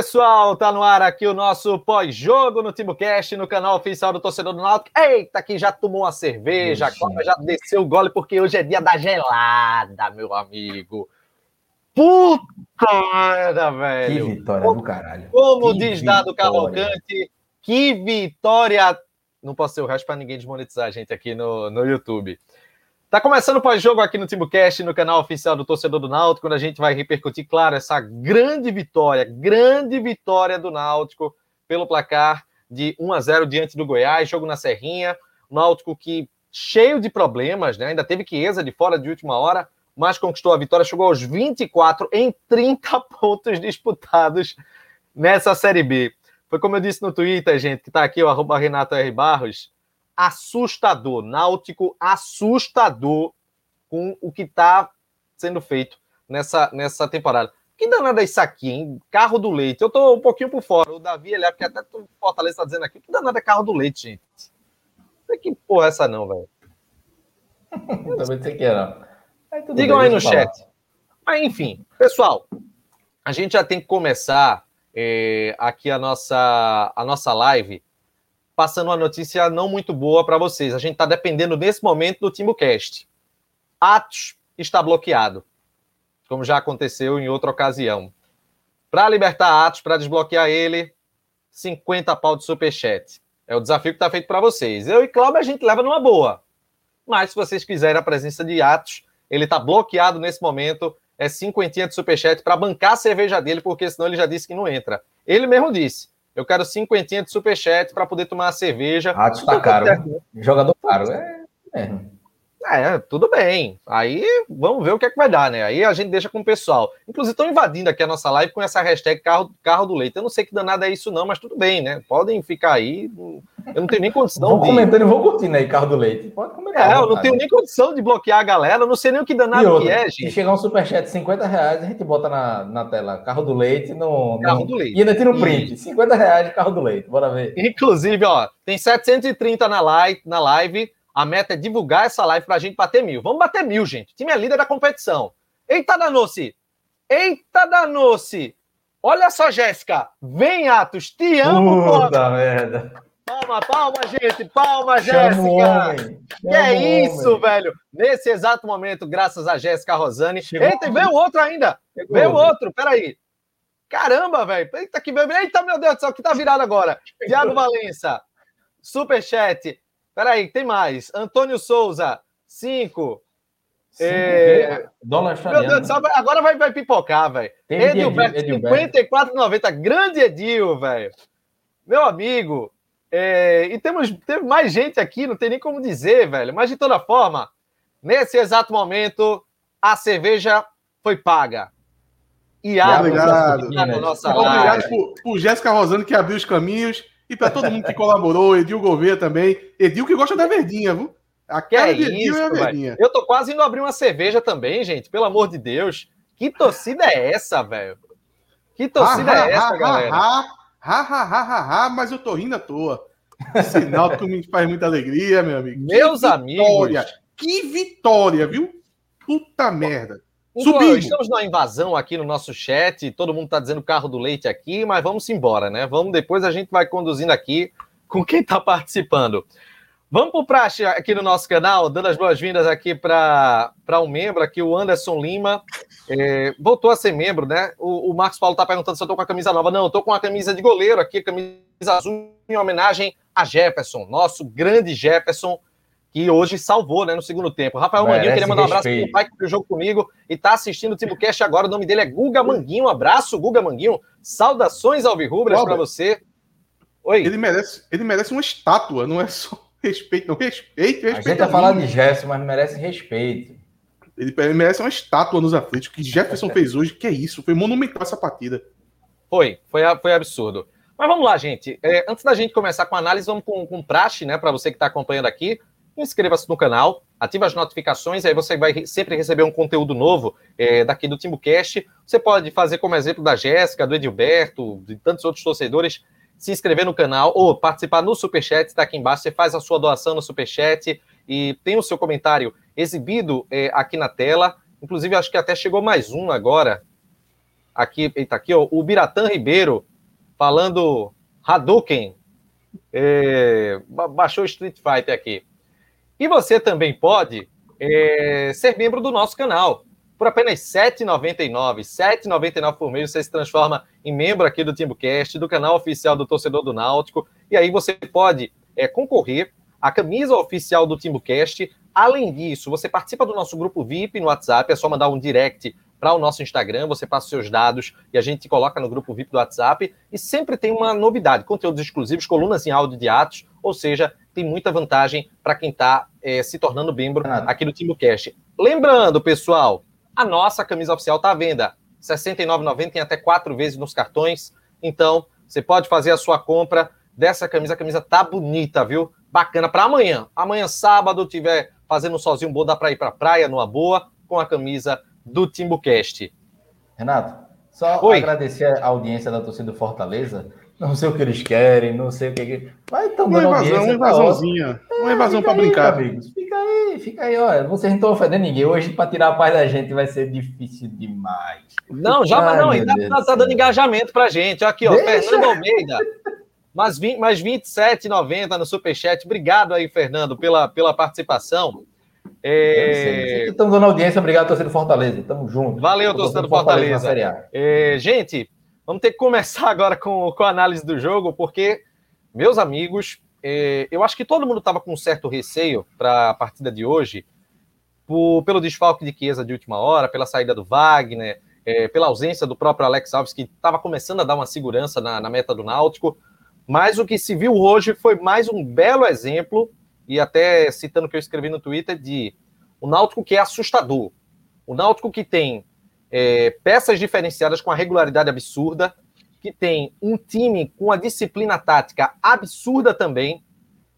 Pessoal, tá no ar aqui o nosso pós-jogo no TimbuCast, no canal oficial do Torcedor do Náutico. Eita, que já tomou uma cerveja, a já desceu o gole, porque hoje é dia da gelada, meu amigo. Puta merda, velho. Que vitória do caralho. Como que diz Dado Cavalcante, que vitória. Não posso ser o resto para ninguém desmonetizar a gente aqui no, no YouTube. Tá começando o pós-jogo aqui no TimbuCast, no canal oficial do Torcedor do Náutico, quando a gente vai repercutir, claro, essa grande vitória, grande vitória do Náutico pelo placar de 1 a 0 diante do Goiás, jogo na Serrinha, o Náutico que cheio de problemas, né? Ainda teve Chiesa de fora de última hora, mas conquistou a vitória, chegou aos 24 em 30 pontos disputados nessa Série B. Foi como eu disse no Twitter, gente, que tá aqui o arroba Renato R. Barros, assustador. Náutico assustador com o que está sendo feito nessa, nessa temporada. Que danada é isso aqui, hein? Carro do leite. Eu tô um pouquinho por fora. O Davi, ele é porque até o Fortaleza tá dizendo aqui. Que danada é carro do leite, gente? Não que porra é essa não, velho. Também sei que era. Digam bem, aí no chat. Falar. Mas enfim, pessoal, a gente já tem que começar é, aqui a nossa, a nossa live passando uma notícia não muito boa para vocês. A gente está dependendo nesse momento do TimbuCast. Atos está bloqueado, como já aconteceu em outra ocasião. Para libertar Atos, para desbloquear ele, 50 pau de superchat. É o desafio que está feito para vocês. Eu e Cláudio a gente leva numa boa. Mas se vocês quiserem a presença de Atos, ele está bloqueado nesse momento. É cinquentinha de superchat para bancar a cerveja dele, porque senão ele já disse que não entra. Ele mesmo disse. Eu quero cinquentinha de superchat para poder tomar uma cerveja. Ah, está caro. Jogador caro. É, é. É, tudo bem. Aí vamos ver o que é que vai dar, né? Aí a gente deixa com o pessoal. Inclusive, estão invadindo aqui a nossa live com essa hashtag carro, carro do leite. Eu não sei que danada é isso, não, mas tudo bem, né? Podem ficar aí. Eu não tenho nem condição vou de. comentando e vou curtindo aí, carro do leite. Pode comentar. É, eu não tenho nem condição de bloquear a galera. Eu não sei nem o que danado outra, que é, gente. Se chegar um superchat de 50 reais, a gente bota na, na tela carro do leite no. Carro do leite. E ainda tira um print. E... 50 reais de carro do leite. Bora ver. Inclusive, ó, tem 730 na live. Na live a meta é divulgar essa live para a gente bater mil. Vamos bater mil, gente. O time é líder da competição. Eita, danou-se! Eita, danou-se! Olha só, Jéssica. Vem, Atos. Te amo, Puta merda. Palma, palma, gente. Palma, Jéssica. Que é isso, homem. velho. Nesse exato momento, graças a Jéssica Rosane. Chegou Eita, e veio outro ainda. Chegou. Veio outro. Peraí. Caramba, velho. Eita, que. Eita, meu Deus do céu, que tá virado agora. Tiago Valença. Superchat. Peraí, tem mais. Antônio Souza, 5. É... Dólar Meu Deus do céu, agora vai, vai pipocar, velho. Edilberto, 54,90. Grande Edil, velho. Meu amigo. É... E temos, teve mais gente aqui, não tem nem como dizer, velho. Mas de toda forma, nesse exato momento, a cerveja foi paga. E obrigado. obrigado por, por Jéssica Rosano que abriu os caminhos e para todo mundo que colaborou, Edil Gouveia também. Edil que gosta da verdinha, viu? Aquela é Edil isso, é a verdinha. Eu tô quase indo abrir uma cerveja também, gente. Pelo amor de Deus. Que torcida é essa, velho? Que torcida ha, é essa, ha, galera? Ha, ha, ha, ha, ha, mas eu tô rindo à toa. Sinal que me faz muita alegria, meu amigo. Meus que vitória, amigos. Que vitória, viu? Puta merda. Subimos. Estamos na invasão aqui no nosso chat, todo mundo está dizendo carro do leite aqui, mas vamos embora, né? Vamos depois a gente vai conduzindo aqui com quem está participando. Vamos para o praxe aqui no nosso canal, dando as boas-vindas aqui para um membro aqui, o Anderson Lima. É, voltou a ser membro, né? O, o Marcos Paulo está perguntando se eu estou com a camisa nova. Não, eu estou com a camisa de goleiro aqui, camisa azul, em homenagem a Jefferson, nosso grande Jefferson, que hoje salvou né, no segundo tempo. Rafael Merece Manguinho, queria mandar um abraço para o pai que viu o jogo comigo e está assistindo o TimbuCast agora. O nome dele é Guga Manguinho. Um abraço, Guga Manguinho. Saudações alvirrubras para você. Oi. Ele merece, ele merece uma estátua, não é só respeito, não. Respeito, respeito. A gente tá falando de Jefferson, mas merece respeito. Ele, ele merece uma estátua nos aflitos. O que Jefferson fez hoje, que é isso? Foi monumental essa partida. Foi, foi, foi absurdo. Mas vamos lá, gente. É, antes da gente começar com a análise, vamos com, com praxe, né? Para você que está acompanhando aqui inscreva-se no canal, ative as notificações, aí você vai sempre receber um conteúdo novo é, daqui do TimbuCast. Você pode fazer como exemplo da Jéssica, do Edilberto, de tantos outros torcedores, se inscrever no canal ou participar no Superchat, está aqui embaixo, você faz a sua doação no Superchat e tem o seu comentário exibido é, aqui na tela. Inclusive, acho que até chegou mais um agora. aqui, eita, aqui, ó, o Biratã Ribeiro falando Hadouken. É, baixou Street Fighter aqui. E você também pode é, ser membro do nosso canal. Por apenas R$ 7,99, R$ 7,99 por mês, você se transforma em membro aqui do TimbuCast, do canal oficial do Torcedor do Náutico. E aí você pode é, concorrer à camisa oficial do TimbuCast. Além disso, você participa do nosso grupo VIP no WhatsApp, é só mandar um direct para o nosso Instagram, você passa os seus dados e a gente coloca no grupo VIP do WhatsApp. E sempre tem uma novidade: conteúdos exclusivos, colunas em áudio de atos, ou seja, tem muita vantagem para quem está é, se tornando membro aqui do TimbuCast. Lembrando, pessoal, a nossa camisa oficial está à venda. R$ 69,90 tem até quatro vezes nos cartões. Então, você pode fazer a sua compra dessa camisa. A camisa tá bonita, viu? Bacana para amanhã. Amanhã, sábado, tiver fazendo sozinho bom, dá para ir para praia numa boa com a camisa do Timbucast. Renato, só Oi. agradecer a audiência da torcida do Fortaleza. Não sei o que eles querem, não sei o que. Mas estão dando uma invasão, uma invasãozinha. É, uma invasão para brincar. Amigos. Fica aí, fica aí, olha. Vocês não estão ofendendo ninguém. Hoje, para tirar a paz da gente, vai ser difícil demais. Não, já Ai, não, ainda tá, tá dando engajamento pra gente. Aqui, ó, Deixa. Fernando Almeida. Mais, 20, mais 27,90 no Superchat. Obrigado aí, Fernando, pela, pela participação. É... Estamos dando audiência, obrigado, torcedor do Fortaleza. Tamo junto. Valeu, torcedor do Fortaleza. Fortaleza é, gente, vamos ter que começar agora com, com a análise do jogo, porque, meus amigos, é, eu acho que todo mundo estava com um certo receio para a partida de hoje, por, pelo desfalque de Chiesa de última hora, pela saída do Wagner, é, pela ausência do próprio Alex Alves, que estava começando a dar uma segurança na, na meta do Náutico. Mas o que se viu hoje foi mais um belo exemplo e até citando o que eu escrevi no Twitter, de o Náutico que é assustador. O Náutico que tem é, peças diferenciadas com a regularidade absurda, que tem um time com a disciplina tática absurda também,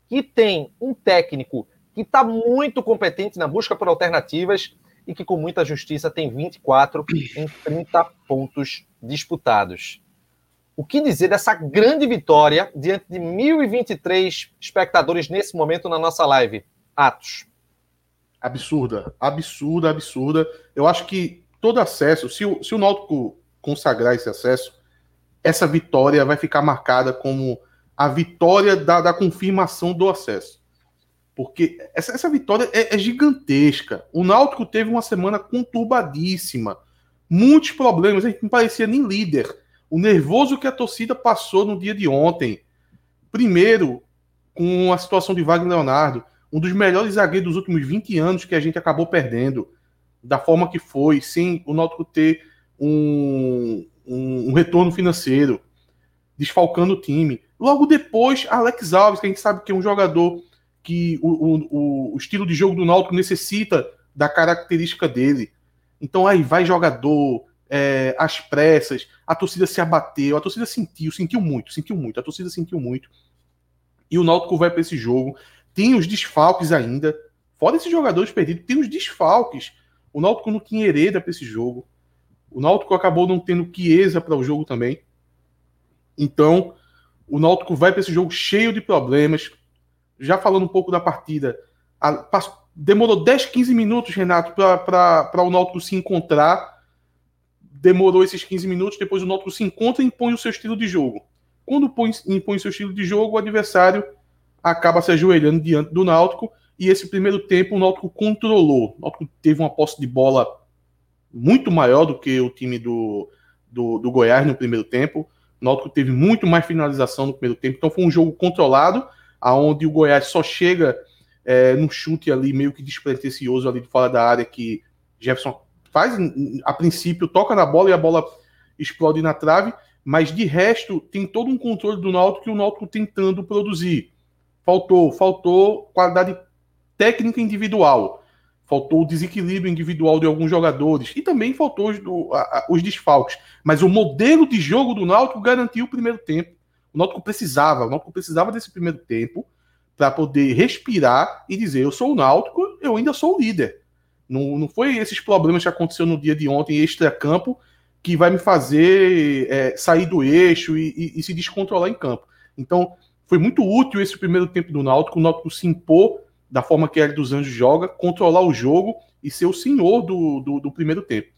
que tem um técnico que está muito competente na busca por alternativas e que com muita justiça tem 24 em 30 pontos disputados. O que dizer dessa grande vitória diante de 1.023 espectadores nesse momento na nossa live? Atos. Absurda, absurda, absurda. Eu acho que todo acesso, se o, se o Náutico consagrar esse acesso, essa vitória vai ficar marcada como a vitória da, da confirmação do acesso. Porque essa, essa vitória é, é gigantesca. O Náutico teve uma semana conturbadíssima. Muitos problemas, a gente não parecia nem líder o nervoso que a torcida passou no dia de ontem. Primeiro, com a situação de Wagner Leonardo, um dos melhores zagueiros dos últimos 20 anos que a gente acabou perdendo, da forma que foi, sem o Náutico ter um, um, um retorno financeiro, desfalcando o time. Logo depois, Alex Alves, que a gente sabe que é um jogador que o, o, o estilo de jogo do Náutico necessita da característica dele. Então aí vai jogador, é, as pressas, a torcida se abateu, a torcida sentiu, sentiu muito, sentiu muito, a torcida sentiu muito. E o Náutico vai para esse jogo, tem os desfalques ainda, fora esses jogadores perdidos, tem os desfalques. O Náutico não tinha hereda para esse jogo. O Náutico acabou não tendo Chiesa para o jogo também. Então, o Náutico vai para esse jogo cheio de problemas. Já falando um pouco da partida, a, demorou 10, 15 minutos, Renato, para o Náutico se encontrar demorou esses 15 minutos, depois o Náutico se encontra e impõe o seu estilo de jogo. Quando põe, impõe o seu estilo de jogo, o adversário acaba se ajoelhando diante do Náutico, e esse primeiro tempo o Náutico controlou. O Náutico teve uma posse de bola muito maior do que o time do, do, do Goiás no primeiro tempo. O Náutico teve muito mais finalização no primeiro tempo, então foi um jogo controlado, aonde o Goiás só chega é, num chute ali meio que despretensioso ali de fora da área que Jefferson faz, a princípio, toca na bola e a bola explode na trave, mas de resto tem todo um controle do Náutico que o Náutico tentando produzir. Faltou, faltou qualidade técnica individual, faltou o desequilíbrio individual de alguns jogadores e também faltou os, os desfalques. Mas o modelo de jogo do Náutico garantiu o primeiro tempo. O Náutico precisava, o Náutico precisava desse primeiro tempo para poder respirar e dizer: eu sou o Náutico, eu ainda sou o líder. Não, não foi esses problemas que aconteceu no dia de ontem, extra-campo, que vai me fazer é, sair do eixo e, e, e, se descontrolar em campo. Então, foi muito útil esse primeiro tempo do Náutico, o Náutico se impor da forma que a dos Anjos joga, controlar o jogo e ser o senhor do, do, do primeiro tempo.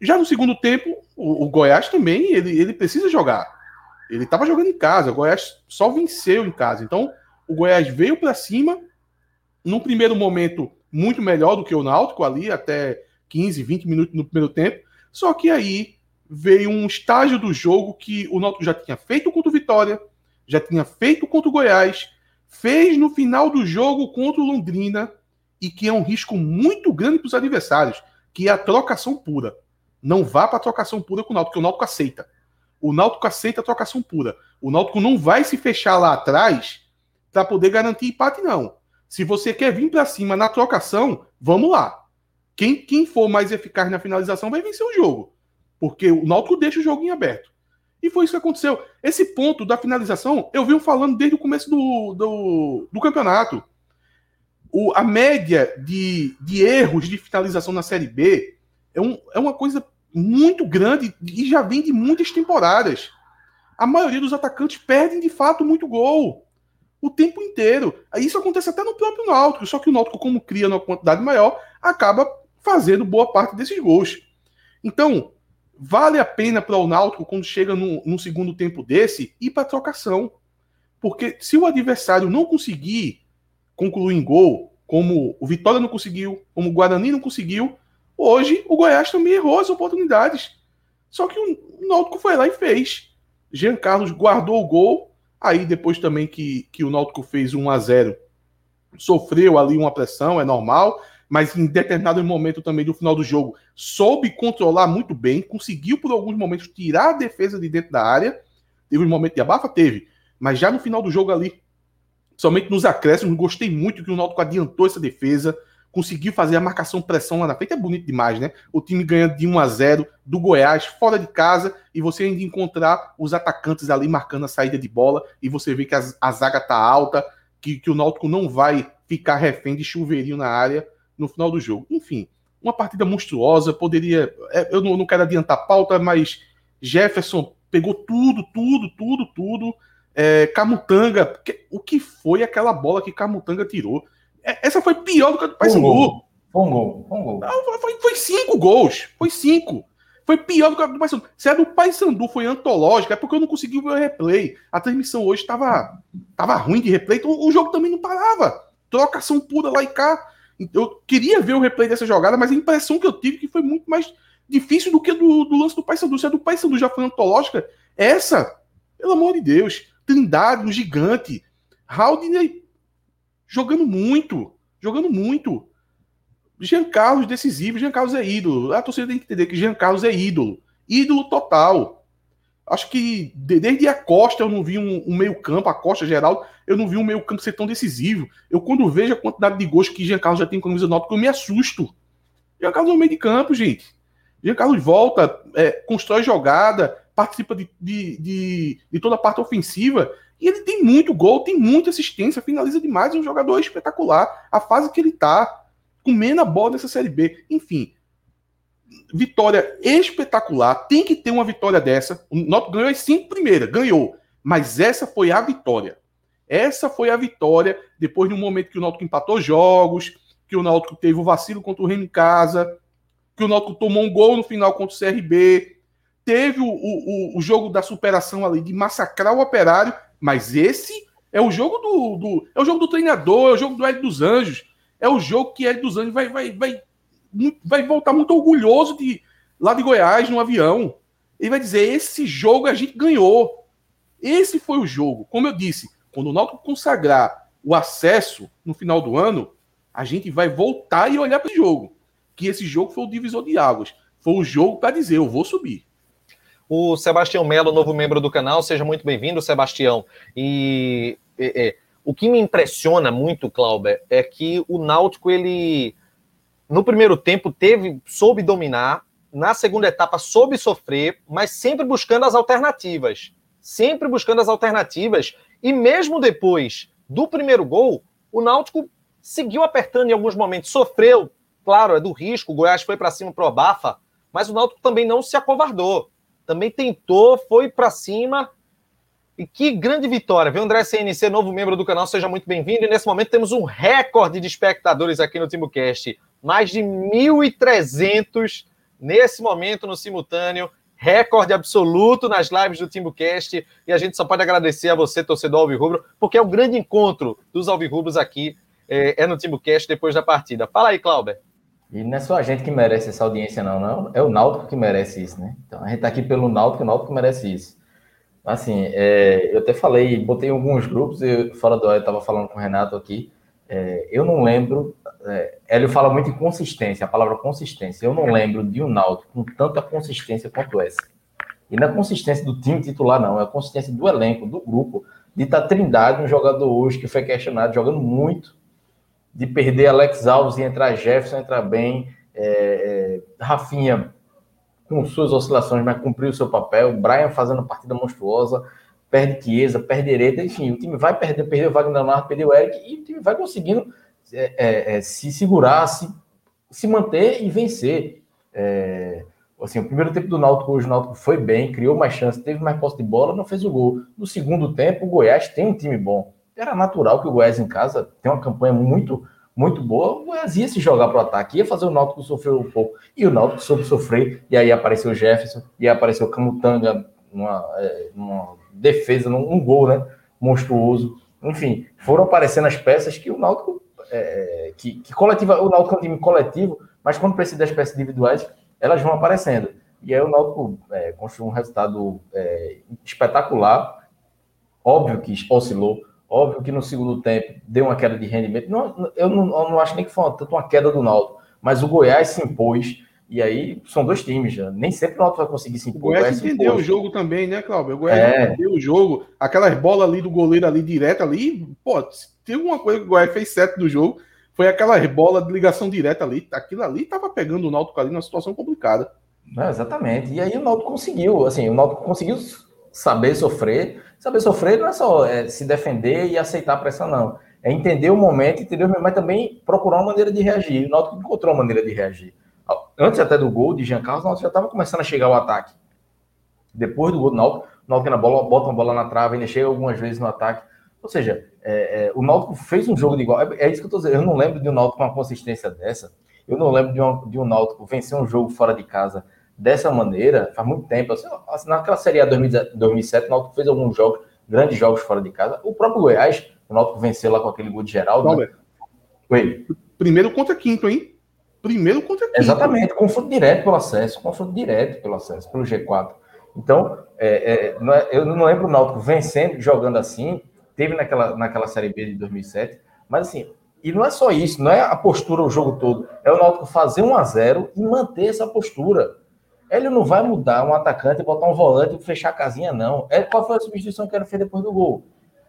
Já no segundo tempo, o, o Goiás também ele, ele precisa jogar. Ele estava jogando em casa, o Goiás só venceu em casa. Então, o Goiás veio para cima, num primeiro momento muito melhor do que o Náutico ali, até 15, 20 minutos no primeiro tempo. Só que aí veio um estágio do jogo que o Náutico já tinha feito contra o Vitória, já tinha feito contra o Goiás, fez no final do jogo contra o Londrina e que é um risco muito grande para os adversários, que é a trocação pura. Não vá para a trocação pura com o Náutico, porque o Náutico aceita. O Náutico aceita a trocação pura. O Náutico não vai se fechar lá atrás para poder garantir empate, não. Se você quer vir para cima na trocação, vamos lá. Quem, quem for mais eficaz na finalização vai vencer o jogo. Porque o Náutico deixa o jogo em aberto. E foi isso que aconteceu. Esse ponto da finalização, eu venho falando desde o começo do, do, do campeonato. O, a média de, de erros de finalização na Série B é, um, é uma coisa muito grande e já vem de muitas temporadas. A maioria dos atacantes perdem de fato muito gol o tempo inteiro. Isso acontece até no próprio Náutico, só que o Náutico, como cria numa quantidade maior, acaba fazendo boa parte desses gols. Então, vale a pena para o Náutico, quando chega num, num segundo tempo desse, ir para trocação. Porque se o adversário não conseguir concluir em gol, como o Vitória não conseguiu, como o Guarani não conseguiu, hoje o Goiás também errou as oportunidades. Só que o Náutico foi lá e fez. Jean Carlos guardou o gol, aí depois também que, que o Náutico fez 1 a 0 sofreu ali uma pressão, é normal, mas em determinado momento também do final do jogo soube controlar muito bem, conseguiu por alguns momentos tirar a defesa de dentro da área. Teve um momento de abafa? Teve. Mas já no final do jogo ali, somente nos acréscimos, gostei muito que o Náutico adiantou essa defesa, conseguiu fazer a marcação pressão lá na frente. É bonito demais, né? O time ganhando de 1 a 0 do Goiás, fora de casa, e você ainda encontrar os atacantes ali marcando a saída de bola, e você vê que a, a zaga tá alta, que, que o Náutico não vai ficar refém de chuveirinho na área no final do jogo. Enfim, uma partida monstruosa, poderia. É, eu não, não quero adiantar a pauta, mas Jefferson pegou tudo, tudo, tudo, tudo. É, Camutanga, o que foi aquela bola que Camutanga tirou? É, essa foi pior do que a do Paysandu. Foi um gol. Foi um gol. Não, foi, foi, cinco gols. Foi cinco. Foi pior do que a do Paysandu. Se a do Paysandu foi antológica, é porque eu não consegui ver o replay. A transmissão hoje estava tava ruim de replay, então o jogo também não parava. Trocação pura lá e cá. Eu queria ver o replay dessa jogada, mas a impressão que eu tive que foi muito mais difícil do que do, do lance do Paysandu. Se a do Paysandu já foi antológica, essa, pelo amor de Deus, Trindade, um gigante, Haldner jogando muito, jogando muito. Jean Carlos decisivo, Jean Carlos é ídolo. A torcida tem que entender que Jean Carlos é ídolo, ídolo total. Acho que desde a Costa eu não vi um, um meio-campo, a Costa geral, eu não vi um meio-campo ser tão decisivo. Eu, quando vejo a quantidade de gols que Jean Carlos já tem com a camisa nota, eu me assusto. Jean Carlos no meio de campo, gente. Jean Carlos volta, é, constrói jogada, participa de, de, de, de, toda a parte ofensiva. E ele tem muito gol, tem muita assistência, finaliza demais. É um jogador espetacular. A fase que ele tá, comendo a bola dessa Série B. Enfim, vitória espetacular. Tem que ter uma vitória dessa. O Náutico ganhou as cinco primeiras, ganhou. Mas essa foi a vitória. Essa foi a vitória depois de um momento que o Náutico empatou jogos, que o Náutico teve o vacilo contra o Reino em casa, que o Náutico tomou um gol no final contra o CRB, teve o, o, o jogo da superação ali de massacrar o Operário, mas esse é o jogo do, do é o jogo do treinador, é o jogo do Hélio dos Anjos, é o jogo que Hélio dos Anjos vai, vai, vai vai voltar muito orgulhoso de lá de Goiás no avião. Ele vai dizer: esse jogo a gente ganhou. Esse foi o jogo. Como eu disse, quando o Náutico consagrar o acesso no final do ano, a gente vai voltar e olhar para o jogo. Que esse jogo foi o divisor de águas. Foi o jogo para dizer: eu vou subir. O Sebastião Melo, novo membro do canal, seja muito bem-vindo, Sebastião. E o que me impressiona muito, Clauber, é que o Náutico ele no primeiro tempo teve soube dominar, na segunda etapa soube sofrer, mas sempre buscando as alternativas, sempre buscando as alternativas e mesmo depois do primeiro gol, o Náutico seguiu apertando em alguns momentos, sofreu, claro, é do risco, o Goiás foi para cima pro Bafa, mas o Náutico também não se acovardou. Também tentou, foi para cima. E que grande vitória, viu? André CNC, novo membro do canal, seja muito bem-vindo. E nesse momento temos um recorde de espectadores aqui no TimbuCast mais de 1.300 nesse momento no simultâneo, recorde absoluto nas lives do TimbuCast, e a gente só pode agradecer a você, torcedor Alvirrubro, porque é o grande encontro dos Alvirrubros aqui, é, é no TimbuCast depois da partida. Fala aí, Clauber. E não é só a gente que merece essa audiência, não, não. É o Náutico que merece isso, né? Então a gente tá aqui pelo Náutico, o Náutico merece isso. Assim, é, eu até falei, botei alguns grupos, eu, fora do ar, eu estava falando com o Renato aqui. É, eu não lembro. É, Hélio fala muito em consistência, a palavra consistência. Eu não lembro de um Náutico com tanta consistência quanto essa. E não é consistência do time titular, não, é a consistência do elenco, do grupo, de estar tá Trindade, um jogador hoje que foi questionado, jogando muito, de perder Alex Alves e entrar Jefferson, entrar bem, é, é, Rafinha com suas oscilações, mas cumpriu o seu papel, Brian fazendo partida monstruosa, perde Chiesa, perde Hereda, enfim, o time vai perder, perdeu o Wagner Leonardo, perdeu o Eric, e o time vai conseguindo é, é, é, se segurar, se, se manter e vencer. É, assim, o primeiro tempo do Náutico hoje, o Náutico foi bem, criou mais chances, teve mais posse de bola, não fez o gol. No segundo tempo, o Goiás tem um time bom. Era natural que o Goiás em casa tem uma campanha muito muito boa, o Goiás ia se jogar para o ataque, ia fazer o Náutico sofrer um pouco. E o Náutico soube sofrer, e aí apareceu o Jefferson, e apareceu o Camutanga numa, é, numa defesa, num um gol, né? Monstruoso. Enfim, foram aparecendo as peças que o Náutico, é, que, que coletiva, o Náutico é um time coletivo, mas quando precisa das peças individuais, elas vão aparecendo. E aí o Náutico é, construiu um resultado é, espetacular, óbvio que oscilou, Óbvio que no segundo tempo deu uma queda de rendimento. Não, eu, não, eu não acho nem que foi tanto uma queda do Náutico, mas o Goiás se impôs. E aí são dois times já. Nem sempre o Náutico vai conseguir se impor. O Goiás, entendeu o jogo também, né, Cláudio? O Goiás é. entendeu o jogo. Aquelas bolas ali do goleiro ali direto ali. Pô, tem uma coisa que o Goiás fez certo do jogo. Foi aquela bola de ligação direta ali. Aquilo ali tava pegando o Náutico ali numa situação complicada. Não, exatamente. E aí o Náutico conseguiu, assim, o Náutico conseguiu saber sofrer. Saber sofrer não é só é, se defender e aceitar a pressão, não. É entender o momento, entendeu? mas também procurar uma maneira de reagir. O Náutico encontrou uma maneira de reagir. Antes até do gol de Jean Carlos, o Náutico já estava começando a chegar ao ataque. Depois do gol do Náutico, o Náutico na bola, bota uma bola na trave, ainda chega algumas vezes no ataque. Ou seja, é, é, o Náutico fez um jogo de igual. É, é isso que eu estou dizendo. Eu não lembro de um Náutico com uma consistência dessa. Eu não lembro de, uma, de um Náutico vencer um jogo fora de casa dessa maneira, faz muito tempo. Assim, assim naquela Série A 2007, o Náutico fez alguns jogos, grandes jogos fora de casa. O próprio Goiás, o Náutico venceu lá com aquele gol de Geraldo. Né? Oi. Primeiro contra quinto, hein? Primeiro contra quinto. Exatamente, confronto direto pelo acesso, confronto direto pelo acesso, pelo G4. Então, é, é, não é, eu não lembro o Náutico vencendo, jogando assim, teve naquela, naquela Série B de 2007, mas assim, e não é só isso, não é a postura o jogo todo, é o Náutico fazer 1 a 0 e manter essa postura. Ele não vai mudar um atacante, botar um volante e fechar a casinha, não. É, qual foi a substituição que ele fez depois do gol?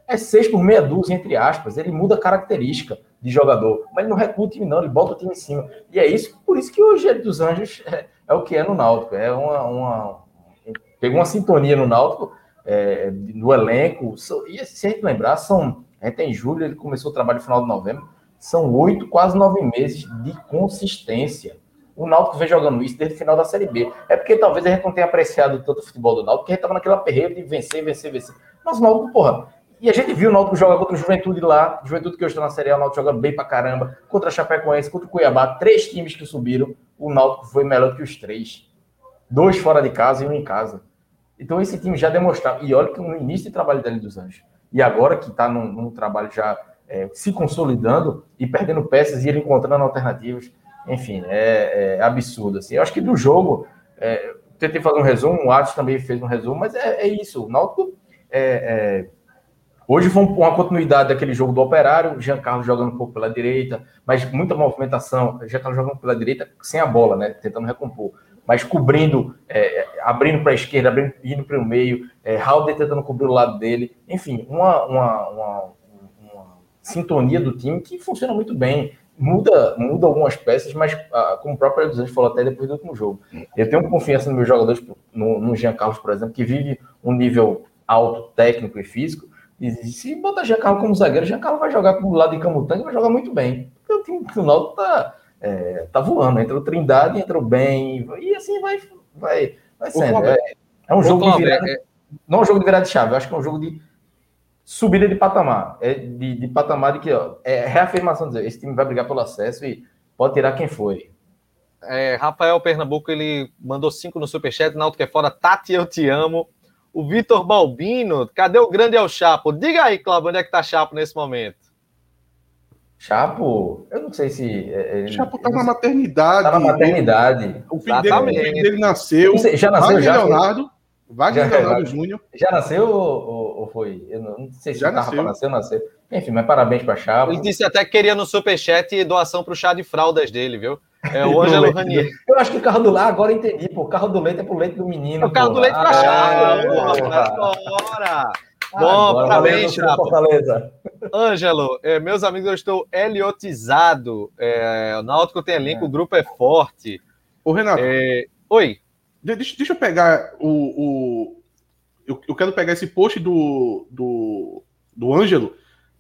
É seis por meia dúzia, entre aspas. Ele muda a característica de jogador. Mas ele não recua o time, não. Ele bota o time em cima. E é isso, por isso que o Gênero dos Anjos é, é, o que é no Náutico. É uma, uma pegou uma sintonia no Náutico, é, no elenco. E se a gente lembrar, são. A gente tem julho, ele começou o trabalho no final de novembro. São oito, quase nove meses de consistência o Náutico vem jogando isso desde o final da Série B. É porque talvez a gente não tenha apreciado tanto o futebol do Náutico, porque a gente tava naquela perreira de vencer, vencer, vencer. Mas o Náutico, porra, e a gente viu o Náutico jogar contra o Juventude lá, Juventude que hoje está na Série A, o Náutico jogando bem pra caramba, contra a Chapecoense, contra o Cuiabá, três times que subiram, o Náutico foi melhor que os três. Dois fora de casa e um em casa. Então esse time já demonstrava, e olha que no início de trabalho dele dos Anjos, e agora que está num, num, trabalho já é, se consolidando e perdendo peças e ele encontrando alternativas, enfim, é, é absurdo. Assim. Eu acho que do jogo, é, tentei fazer um resumo, o Atos também fez um resumo, mas é, é isso. O Náutico é, é, hoje foi uma continuidade daquele jogo do Operário, o Jean Carlos jogando um pouco pela direita, mas muita movimentação, o Jean Carlos jogando pela direita sem a bola, né, tentando recompor. Mas cobrindo, é, abrindo para a esquerda, abrindo, indo para o meio, é, Halder tentando cobrir o lado dele. Enfim, uma, uma, uma, uma sintonia do time que funciona muito bem muda, muda algumas peças, mas ah, como o próprio Edu falou até depois do último jogo, eu tenho confiança nos meus jogadores, no, no Jean Carlos, por exemplo, que vive um nível alto técnico e físico, e se botar Jean Carlos como zagueiro, Jean Carlos vai jogar pro lado de Camutanga e vai jogar muito bem. Porque o time do Náutico tá, é, tá voando, entra o Trindade, entra o bem, e assim vai, vai, vai sendo. É, é, um jogo de virada, é... não é um jogo de virada de chave, eu acho que é um jogo de subida de patamar. É de, de patamar de que ó, é reafirmação dizer, esse time vai brigar pelo acesso e pode tirar quem foi. É, Rafael Pernambuco, ele mandou cinco no Superchat, Náutico é fora, Tati, eu te amo. O Vitor Balbino, cadê o grande El Chapo? Diga aí, Cláudio, onde é que tá Chapo nesse momento? Chapo, eu não sei se. É, é Chapo tá na maternidade. Tá na maternidade. O filho dele, o filho dele nasceu. Sei, já nasceu, já. Leonardo. Wagner já, Leonardo Júnior. Já nasceu ou, ou, foi? Eu não sei se já nasceu. nasceu, nasceu. Enfim, mas parabéns para Chapo. Ele disse até que queria no superchat doação para o chá de fraldas dele, viu? É o Ângelo Ranier. Eu acho que o carro do lá agora entendi, pô. O carro do leite é pro leite do menino. É o carro pô. do leite pra ah, Bora! Bom, parabéns, Chapo. Ângelo, é, meus amigos, eu estou heliotizado. É, o Náutico tem elenco, é. o grupo é forte. Ô, Renato. É, oi. Deixa, deixa eu pegar o. o eu, eu, quero pegar esse post do, do, do Ângelo.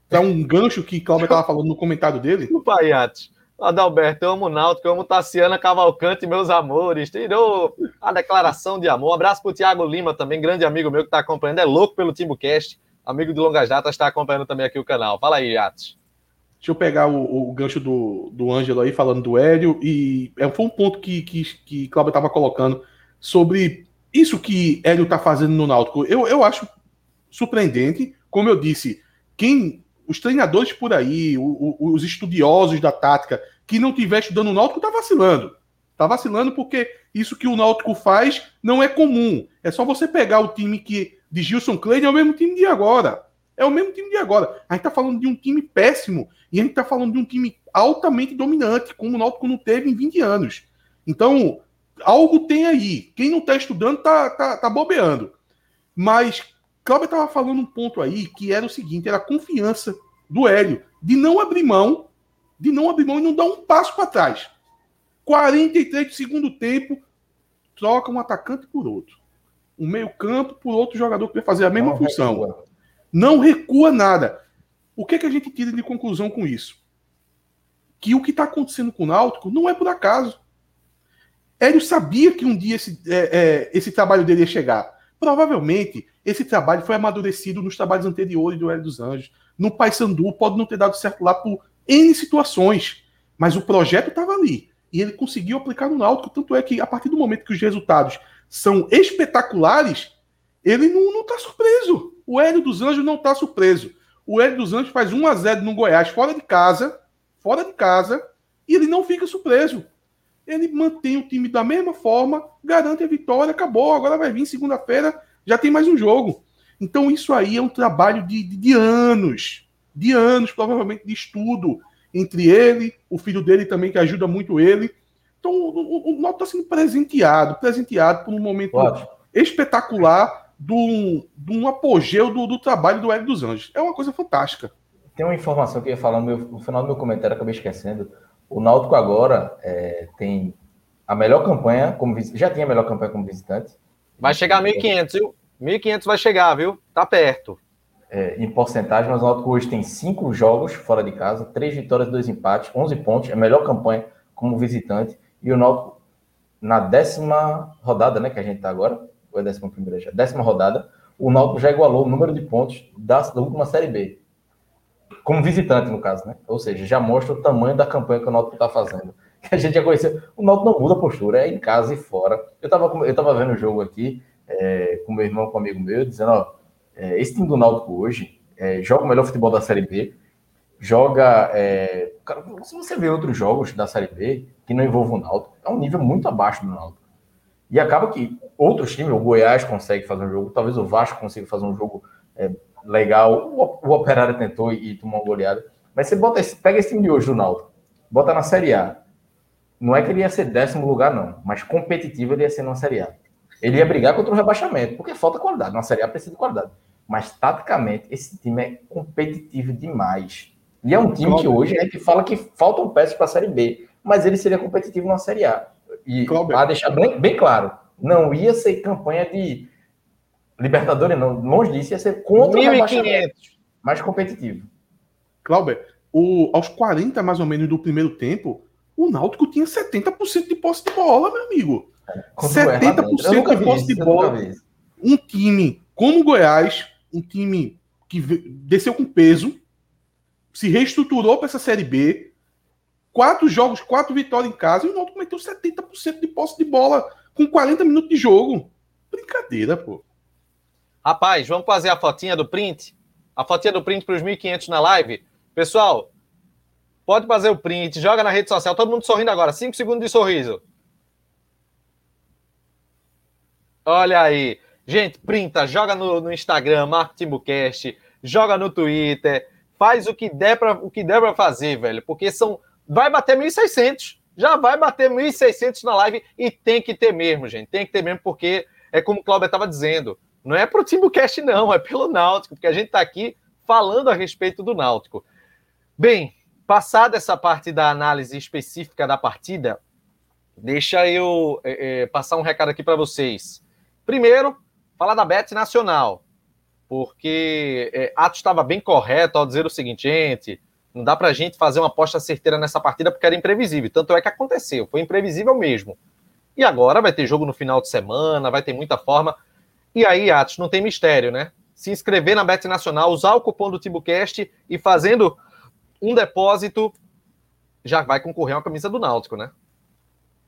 É um gancho que Cláudio estava falando no comentário dele. O Paiate. Adalberto, eu amo o Náutico, eu amo Tassiana Cavalcante, meus amores. Tirou a declaração de amor. Um abraço para o Thiago Lima, também grande amigo meu que está acompanhando. É louco pelo Timbucast, amigo de longas datas, está acompanhando também aqui o canal. Fala aí, Yates. Deixa eu pegar o, o, gancho do, do Ângelo aí, falando do Hélio. E é, foi um ponto que, que, que Cláudio estava colocando sobre isso que Hélio está fazendo no Náutico. Eu, eu acho surpreendente. Como eu disse, quem os treinadores por aí, o, o, os estudiosos da tática, que não tiver estudando o Náutico, tá vacilando. Tá vacilando porque isso que o Náutico faz não é comum. É só você pegar o time que de Gilson Klein é o mesmo time de agora. É o mesmo time de agora. A gente tá falando de um time péssimo e a gente tá falando de um time altamente dominante, como o Náutico não teve em 20 anos. Então, algo tem aí. Quem não tá estudando tá, tá, tá bobeando. Mas Cláudio estava falando um ponto aí que era o seguinte: era a confiança do Hélio de não abrir mão, de não abrir mão e não dar um passo para trás. 43 de segundo tempo, troca um atacante por outro. Um meio-campo por outro jogador que vai fazer a mesma não função. Recua. Não recua nada. O que, é que a gente tira de conclusão com isso? Que o que está acontecendo com o Náutico não é por acaso. Hélio sabia que um dia esse, é, é, esse trabalho dele ia chegar. Provavelmente esse trabalho foi amadurecido nos trabalhos anteriores do Hélio dos Anjos. No Paysandu pode não ter dado certo lá por N situações, mas o projeto estava ali. E ele conseguiu aplicar no Náutico. Tanto é que, a partir do momento que os resultados são espetaculares, ele não está surpreso. O Hélio dos Anjos não está surpreso. O Hélio dos Anjos faz 1 a 0 no Goiás, fora de casa, fora de casa, e ele não fica surpreso. Ele mantém o time da mesma forma, garante a vitória, acabou. Agora vai vir segunda-feira, já tem mais um jogo. Então, isso aí é um trabalho de, de, de anos, de anos, provavelmente, de estudo entre ele, o filho dele também, que ajuda muito ele. Então, o, o, Náutico está sendo presenteado, presenteado por um momento Ótimo. espetacular de um, de um apogeu do, do, trabalho do Hélio dos Anjos. É uma coisa fantástica. Tem uma informação que eu ia falar no, meu, no final do meu comentário, acabei esquecendo. O Náutico agora é, tem a melhor campanha como já tinha a melhor campanha como visitante. Vai chegar a 1.500, viu? 1.500 vai chegar, viu? Tá perto. É, em porcentagem, mas o Náutico hoje tem cinco jogos fora de casa, três vitórias, dois empates, 11 pontos, é a melhor campanha como visitante. E o Náutico, na décima rodada, né, que a gente tá agora, ou é a décima primeira já? Décima rodada, o Náutico já igualou o número de pontos da, da última Série B. Como visitante, no caso, né? Ou seja, já mostra o tamanho da campanha que o Náutico está fazendo. Que a gente já conheceu. O Náutico não muda a postura, é em casa e fora. Eu estava eu tava vendo o jogo aqui, é, com meu irmão, com um amigo meu, dizendo, ó, é, esse time do Náutico hoje é, joga o melhor futebol da Série B, joga... É, cara, se você vê outros jogos da Série B que não envolvam o Náutico, é um nível muito abaixo do Náutico. E acaba que outros times, o Goiás consegue fazer um jogo, talvez o Vasco consiga fazer um jogo é, legal, o, o Operário tentou e, e, tomou uma goleada, mas você bota esse, pega esse time de hoje do Náutico, bota na Série A, não é que ele ia ser décimo lugar, não, mas competitivo ele ia ser na Série A. Ele ia brigar contra o rebaixamento, porque falta qualidade. Na Série A precisa de qualidade. Mas, taticamente, esse time é competitivo demais. E é um time que hoje a gente fala que faltam peças para a Série B, mas ele seria competitivo na Série A. E para deixar bem, bem, claro, não ia ser campanha de Libertadores, não. Longe disso, ia ser contra 1. o rebaixamento, mais competitivo. Cláudio, o, aos 40 mais ou menos do primeiro tempo, o Náutico tinha 70% de posse de bola, meu amigo. 70% de posse de bola. Um time como o Goiás, um time que desceu com peso, se reestruturou para essa Série B, Quatro jogos, quatro vitórias em casa, e o Náutico meteu 70% de posse de bola com 40 minutos de jogo. Brincadeira, pô. Rapaz, vamos fazer a fotinha do print? A fotinha do print para os 1.500 na live? Pessoal, pode fazer o print, joga na rede social, todo mundo sorrindo agora. Cinco segundos de sorriso. Olha aí. Gente, printa, joga no, no Instagram, marca o Timbucast, joga no Twitter, faz o que der para o que der para fazer, velho, porque são vai bater 1.600. Já vai bater 1.600 na live e tem que ter mesmo, gente. Tem que ter mesmo, porque é como o Cláudio estava dizendo. Não é pro Timbucast, não, é pelo Náutico, porque a gente está aqui falando a respeito do Náutico. Bem, passada essa parte da análise específica da partida, deixa eu é, é, passar um recado aqui para vocês. Primeiro, falar da Bet Nacional, porque é, Atos estava bem correto ao dizer o seguinte, gente, não dá para a gente fazer uma aposta certeira nessa partida porque era imprevisível. Tanto é que aconteceu, foi imprevisível mesmo. E agora vai ter jogo no final de semana, vai ter muita forma. E aí, Atos, não tem mistério, né? Se inscrever na Bet Nacional, usar o cupom do Tibucast e fazendo um depósito, já vai concorrer a uma camisa do Náutico, né?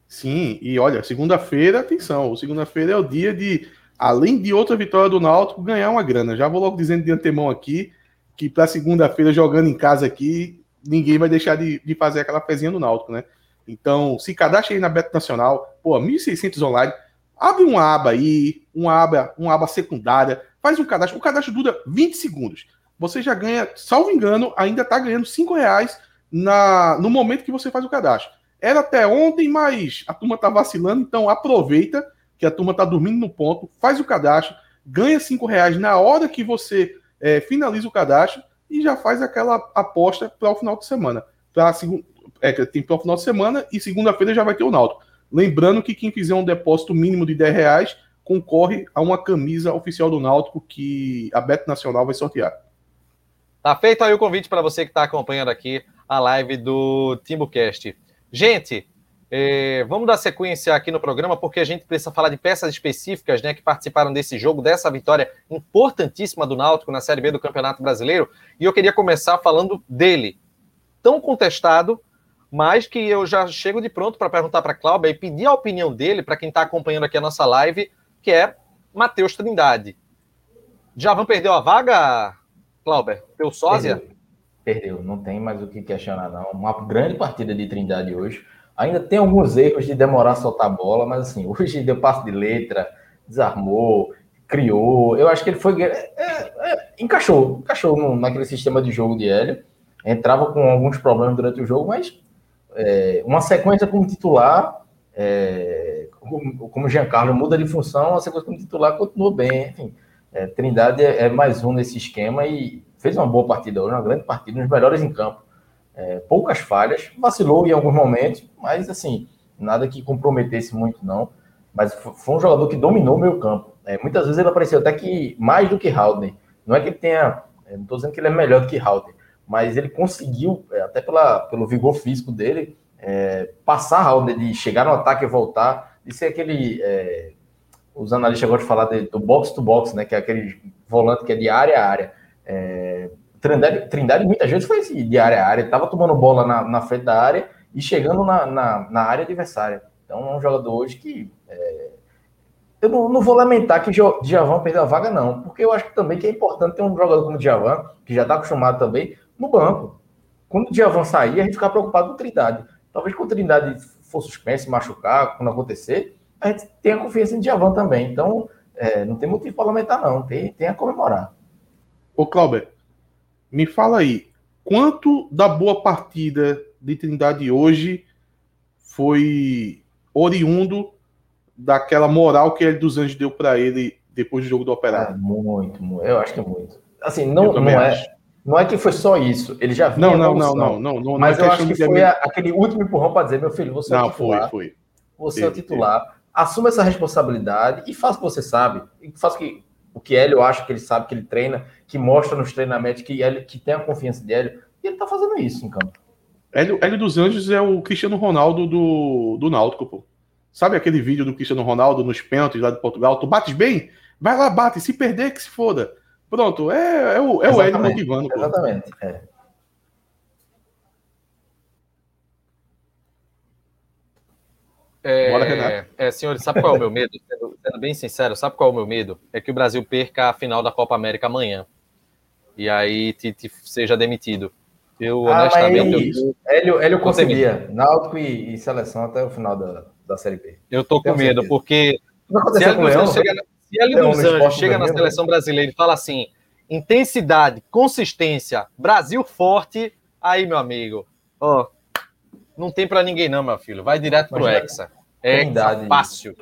Sim, e olha, segunda-feira, atenção, segunda-feira é o dia de, além de outra vitória do Náutico, ganhar uma grana. Já vou logo dizendo de antemão aqui, que para segunda-feira, jogando em casa aqui, ninguém vai deixar de, de fazer aquela pezinha do Náutico, né? Então, se cadastre aí na Beto Nacional, pô, 1.600 online, abre uma aba aí, uma aba, uma aba secundária, faz um cadastro. O cadastro dura 20 segundos. Você já ganha, salvo engano, ainda está ganhando 5 reais na, no momento que você faz o cadastro. Era até ontem, mas a turma está vacilando, então aproveita que a turma está dormindo no ponto, faz o cadastro, ganha 5 reais na hora que você é, finaliza o cadastro e já faz aquela aposta para o final de semana. Pra, é, tem para o final de semana e segunda-feira já vai ter o Náutico. Lembrando que quem fizer um depósito mínimo de 10 reais concorre a uma camisa oficial do Náutico que a Beto Nacional vai sortear. Tá feito aí o convite para você que está acompanhando aqui a live do TimbuCast. Gente, é, vamos dar sequência aqui no programa, porque a gente precisa falar de peças específicas né, que participaram desse jogo, dessa vitória importantíssima do Náutico na Série B do Campeonato Brasileiro. E eu queria começar falando dele, tão contestado, mas que eu já chego de pronto para perguntar para Cláudia e pedir a opinião dele, para quem está acompanhando aqui a nossa live, que é Matheus Trindade. Javan perdeu a vaga, Cláudia? Teu sósia? Perdeu. perdeu, não tem mais o que questionar, não. Uma grande partida de Trindade hoje Ainda tem alguns erros de demorar a soltar a bola, mas assim, hoje deu passo de letra, desarmou, criou. Eu acho que ele foi. É, é, encaixou, encaixou naquele sistema de jogo de Hélio. Entrava com alguns problemas durante o jogo, mas é, uma sequência como titular, é, como, como Giancarlo muda de função, a sequência como titular continuou bem. Enfim, é, Trindade é, é, mais um nesse esquema e fez uma boa partida hoje, uma grande partida, um dos melhores em campo é, poucas falhas, vacilou em alguns momentos, mas assim, nada que comprometesse muito, não. Mas foi um jogador que dominou o meio campo. É, muitas vezes ele apareceu até que mais do que Haldner. Não é que ele tenha. Não estou dizendo que ele é melhor do que Haldner, mas ele conseguiu, é, até pela, pelo vigor físico dele, é, passar Haldner, de chegar no ataque e voltar, de ser aquele. É, os analistas gostam de falar de, do box to box, né? Que é aquele volante que é de área a área. É, Trindade, Trindade muitas vezes foi assim, de área a área, estava tomando bola na, na, frente da área e chegando na, na, na, área adversária. Então é um jogador hoje que. É... eu não, não, vou lamentar que o Djavan perdeu a vaga, não, porque eu acho que também que é importante ter um jogador como o Djavan, que já está acostumado também, no banco. Quando o Djavan sair, a gente ficar preocupado com Trindade. Talvez quando o Trindade for suspenso, machucar, quando acontecer, a gente tenha confiança em Djavan também. Então, é, não tem motivo para lamentar, não. Tem, tem a comemorar. Ô, Clauber, me fala aí, quanto da boa partida de Trindade hoje foi oriundo daquela moral que ele dos Anjos deu para ele depois do jogo do Operário? É, muito, muito, eu acho que é muito. Assim, não, não é, não é que foi só isso. Ele já vinha não, não, não, não, não, não, Mas não é eu acho que foi a, aquele último empurrão para dizer, meu filho, você não, é o titular. Foi, foi. Você é o titular. Assuma essa responsabilidade e faça o que você sabe. E faça o que o que Hélio acha que ele sabe que ele treina, que mostra nos treinamentos que, Hélio, que tem a confiança de Hélio, e ele tá fazendo isso em campo. Hélio, Hélio dos Anjos é o Cristiano Ronaldo do, do Náutico, pô. Sabe aquele vídeo do Cristiano Ronaldo nos pênaltis lá de Portugal? Tu bates bem? Vai lá, bate. Se perder, que se foda. Pronto, é, é o, é o Hélio motivando. Pô. Exatamente. É. É, Bora, Renato. É, senhores, sabe qual é o meu medo? Sendo, sendo, bem sincero, sabe qual é o meu medo? É que o Brasil perca a final da Copa América amanhã. E aí Tite seja demitido. Eu, ah, honestamente. Eu, Hélio, Hélio conseguia. Náutico e, e, seleção até o final da, da Série B. Eu tô com medo, certeza. porque. Se Hélio dos Anjos chega, se Hélio dos Anjos chega na seleção brasileira e fala assim: intensidade, consistência, Brasil forte, aí, meu amigo, ó, não tem para ninguém, não, meu filho. Vai direto pro Hexa. É Trindade, fácil.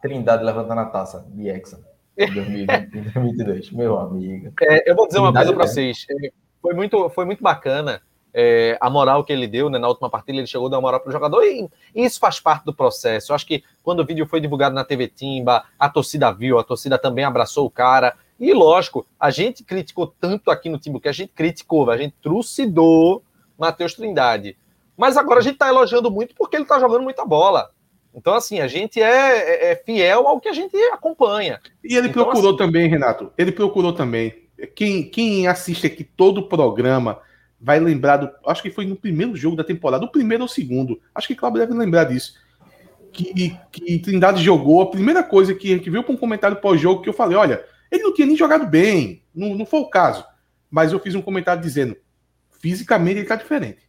Trindade levantando a taça de Hexa. 2022, meu amigo. É, eu vou dizer Trindade uma coisa para vocês. É, foi muito, foi muito bacana é, a moral que ele deu né, na última partida. Ele chegou a dar uma moral para o jogador e, e isso faz parte do processo. Eu acho que quando o vídeo foi divulgado na TV Timba, a torcida viu, a torcida também abraçou o cara. E lógico, a gente criticou tanto aqui no time que a gente criticou, a gente trucidou Matheus Trindade. Mas agora a gente está elogiando muito porque ele está jogando muita bola. Então, assim, a gente é, é, é, fiel ao que a gente acompanha. E ele então, procurou assim... também, Renato. Ele procurou também. Quem, quem assiste aqui todo o programa vai lembrar do. Acho que foi no primeiro jogo da temporada, o primeiro ou o segundo. Acho que Cláudio deve lembrar disso. Que, que Trindade jogou. A primeira coisa que, que veio para um comentário pós-jogo que eu falei: olha, ele não tinha nem jogado bem. Não, não foi o caso. Mas eu fiz um comentário dizendo: fisicamente ele está diferente.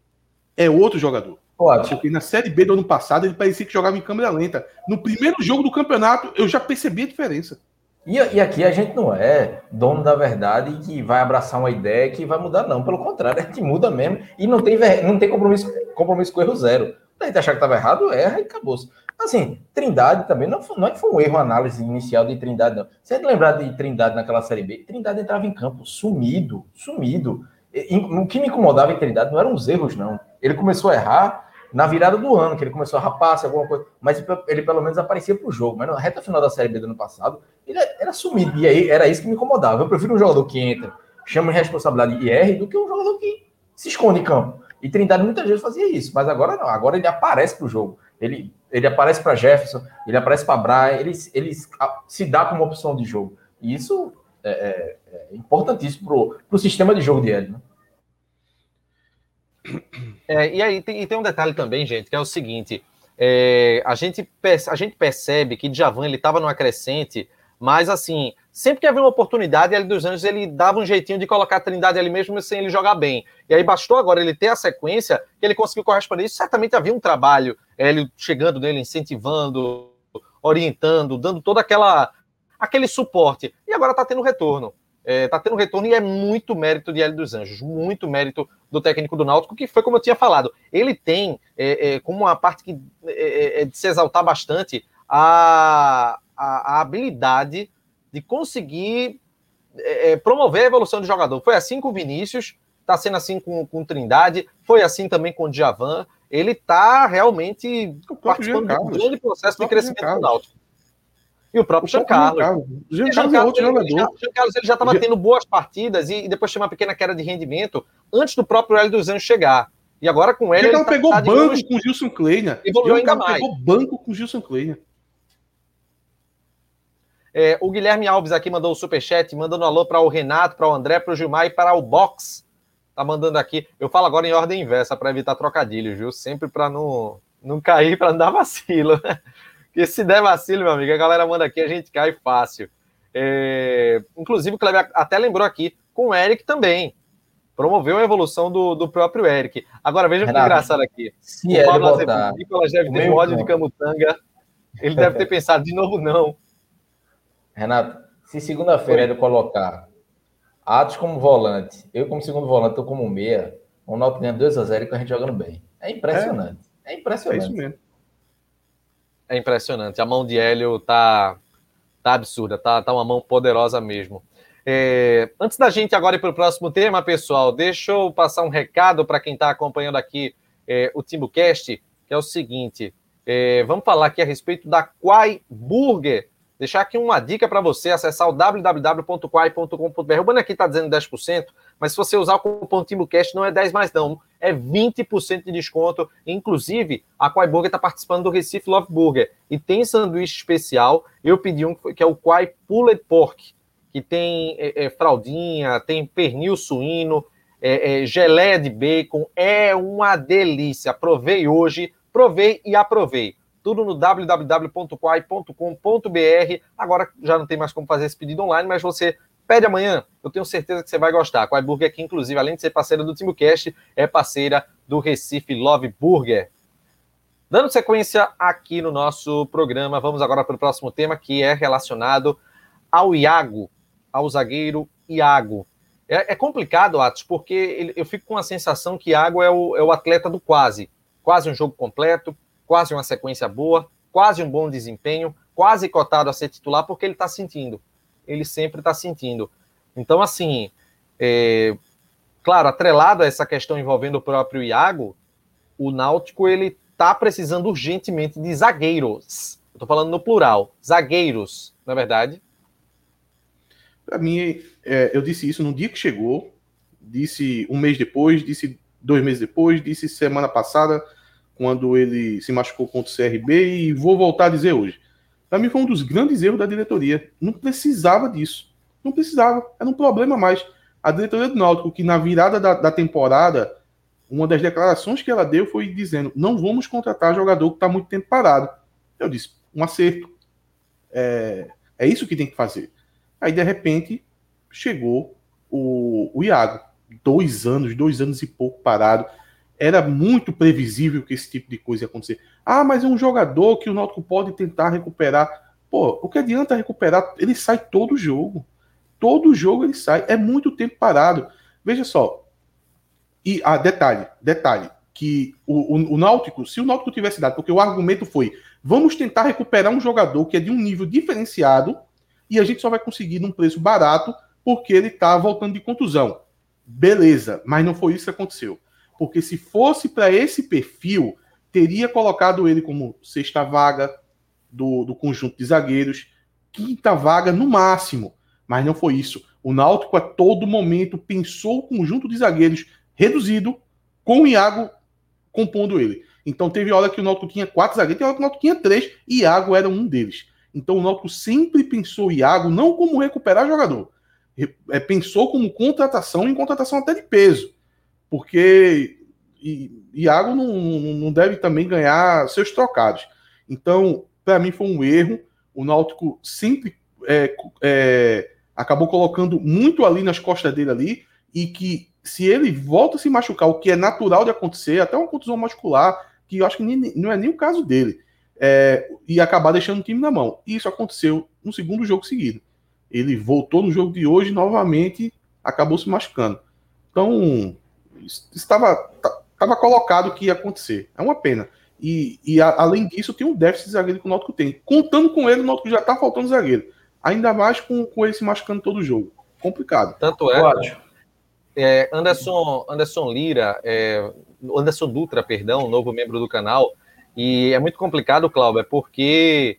É outro jogador. Pode. Porque na Série B do ano passado ele parecia que jogava em câmera lenta. No primeiro jogo do campeonato eu já percebi a diferença. E, e, aqui a gente não é dono da verdade que vai abraçar uma ideia que vai mudar, não. Pelo contrário, a gente muda mesmo e não tem, não tem compromisso, compromisso com erro zero. A gente achar que estava errado, erra e acabou. Assim, Trindade também, não, não é que foi um erro a análise inicial de Trindade, não. Você lembrar de Trindade naquela Série B? Trindade entrava em campo sumido, sumido. E, o que me incomodava em Trindade não eram os erros, não. Ele começou a errar na virada do ano, que ele começou a rapar alguma coisa, mas ele pelo menos aparecia para o jogo. Mas na reta final da Série B do ano passado, ele era sumido. E aí era isso que me incomodava. Eu prefiro um jogador que entra, chama de responsabilidade e erre, do que um jogador que se esconde em campo. E Trindade muitas vezes fazia isso, mas agora não. Agora ele aparece para o jogo. Ele, ele aparece para Jefferson, ele aparece para Brian, ele, ele se dá como opção de jogo. E isso é, é, é importantíssimo para o sistema de jogo de Ed, né? É, e aí tem, e tem, um detalhe também, gente, que é o seguinte: é, a, gente a gente percebe que Djavan ele estava numa crescente, mas assim, sempre que havia uma oportunidade, ele dos Anjos ele dava um jeitinho de colocar a Trindade ali mesmo sem ele jogar bem. E aí bastou agora ele ter a sequência que ele conseguiu corresponder. Isso certamente havia um trabalho, é, ele chegando nele, incentivando, orientando, dando toda aquela aquele suporte. E agora está tendo retorno está é, tá tendo retorno e é muito mérito de Hélio dos Anjos, muito mérito do técnico do Náutico, que foi como eu tinha falado. Ele tem, é, é, como uma parte que é, é, é de se exaltar bastante, a, a, a habilidade de conseguir é, promover a evolução do jogador. Foi assim com o Vinícius, está sendo assim com, com o Trindade, foi assim também com o Djavan. Ele está realmente participando de um grande processo de crescimento do Náutico. E o próprio Jean Carlos. Jean Carlos ele já estava tendo boas partidas e, depois tinha uma pequena queda de rendimento antes do próprio Hélio dos Anjos chegar. E agora com ele. Carlos tá, pegou tá, banco digamos, com o Gilson Kleina. Evoluiu ainda mais. pegou banco com o Gilson Kleina. É, o Guilherme Alves aqui mandou o superchat, mandando um alô para o Renato, para o André, para o Gilmar e para o Box. Tá mandando aqui. Eu falo agora em ordem inversa para evitar trocadilhos, viu? Sempre para não, não cair, para não dar vacilo. Porque se der vacilo, meu amigo, a galera manda aqui, a gente cai fácil. É... Inclusive, o Kleber até lembrou aqui, com o Eric também. Promoveu a evolução do, do próprio Eric. Agora, veja que engraçado aqui. Se o Pablo Azevedo Nicolas deve ter ódio de Camutanga. Ele deve ter pensado, de novo, não. Renato, se segunda-feira ele colocar Atos como volante, eu como segundo volante, eu como meia, o Náutico ganha 2x0 com a gente jogando bem. É impressionante. É, é impressionante. É isso mesmo é impressionante. A mão de Hélio tá, tá absurda, tá, tá uma mão poderosa mesmo. É, antes da gente agora ir para o próximo tema, pessoal, deixa eu passar um recado para quem está acompanhando aqui é, o TimbuCast, que é o seguinte: é, vamos falar aqui a respeito da Quai Burger. Deixar aqui uma dica para você, acessar o www.quai.com.br. O banner aqui está dizendo 10%, mas se você usar o cupom TimbuCast não é 10 mais não, é 20% de desconto. Inclusive, a Quai Burger está participando do Recife Love Burger e tem sanduíche especial. Eu pedi um que é o Quai Pulled Pork, que tem é, é, fraldinha, tem pernil suíno, é, é, geleia de bacon. É uma delícia. Provei hoje, provei e aprovei. Tudo no www.quai.com.br. Agora já não tem mais como fazer esse pedido online, mas você pede amanhã. Eu tenho certeza que você vai gostar. Quai Burger, que inclusive, além de ser parceira do TimbuCast, é parceira do Recife Love Burger. Dando sequência aqui no nosso programa, vamos agora para o próximo tema, que é relacionado ao Iago, ao zagueiro Iago. É, é complicado, Atos, porque eu fico com a sensação que Iago é o, é o atleta do quase. Quase um jogo completo, quase uma sequência boa, quase um bom desempenho, quase cotado a ser titular, porque ele está sentindo. Ele sempre está sentindo. Então, assim, é, claro, atrelado a essa questão envolvendo o próprio Iago, o Náutico ele está precisando urgentemente de zagueiros. Estou falando no plural, zagueiros, na é verdade. Para mim, é, eu disse isso no dia que chegou, disse um mês depois, disse dois meses depois, disse semana passada, quando ele se machucou contra o CRB, e vou voltar a dizer hoje. Para mim, foi um dos grandes erros da diretoria. Não precisava disso. Não precisava. Era um problema mais. A diretoria do Náutico, que na virada da, da temporada uma das declarações que ela deu foi dizendo: não vamos contratar jogador que está muito tempo parado. Eu disse: um acerto. É, é isso que tem que fazer. Aí, de repente, chegou o, o Iago. Dois anos, dois anos e pouco parado. Era muito previsível que esse tipo de coisa ia acontecer. Ah, mas é um jogador que o Náutico pode tentar recuperar. Pô, o que adianta recuperar? Ele sai todo jogo. Todo jogo ele sai. É muito tempo parado. Veja só, e, ah, detalhe, detalhe, que o, o, o, Náutico, se o Náutico tivesse dado, porque o argumento foi, vamos tentar recuperar um jogador que é de um nível diferenciado e a gente só vai conseguir num preço barato porque ele está voltando de contusão. Beleza, mas não foi isso que aconteceu. Porque se fosse para esse perfil, teria colocado ele como sexta vaga do, do conjunto de zagueiros, quinta vaga no máximo. Mas não foi isso. O Náutico a todo momento pensou o conjunto de zagueiros reduzido, com o Iago compondo ele. Então teve hora que o Náutico tinha quatro zagueiros, teve hora que o Náutico tinha três, e Iago era um deles. Então o Náutico sempre pensou o Iago não como recuperar jogador, é, pensou como contratação, em contratação até de peso. Porque Iago não, não deve também ganhar seus trocados. Então, para mim foi um erro. O Náutico sempre é, é, acabou colocando muito ali nas costas dele ali, e que se ele volta a se machucar, o que é natural de acontecer, até uma contusão muscular, que eu acho que nem, não é nem o caso dele, é, e acabar deixando o time na mão. E isso aconteceu no segundo jogo seguido. Ele voltou no jogo de hoje novamente, acabou se machucando. Então, estava estava colocado que ia acontecer. É uma pena. E, e a, além disso, tem um déficit de zagueiro que o Náutico tem. Contando com ele, o Náutico já está faltando zagueiro. Ainda mais com, com ele se machucando todo o jogo. Complicado. Tanto é. É, Anderson, Anderson Lira, é, Anderson Dutra, perdão, novo membro do canal, e é muito complicado, Cláudio, porque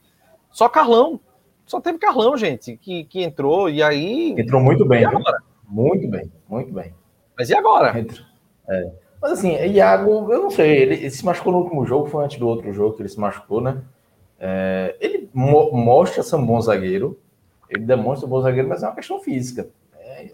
só Carlão, só teve Carlão, gente, que, que entrou, e aí. Entrou muito bem, muito bem, muito bem. Mas e agora? É. Mas assim, Iago, eu não sei, ele, ele, se machucou no último jogo, foi antes do outro jogo que ele se machucou, né? É, ele mo mostra ser um bom zagueiro, ele demonstra um bom zagueiro, mas é uma questão física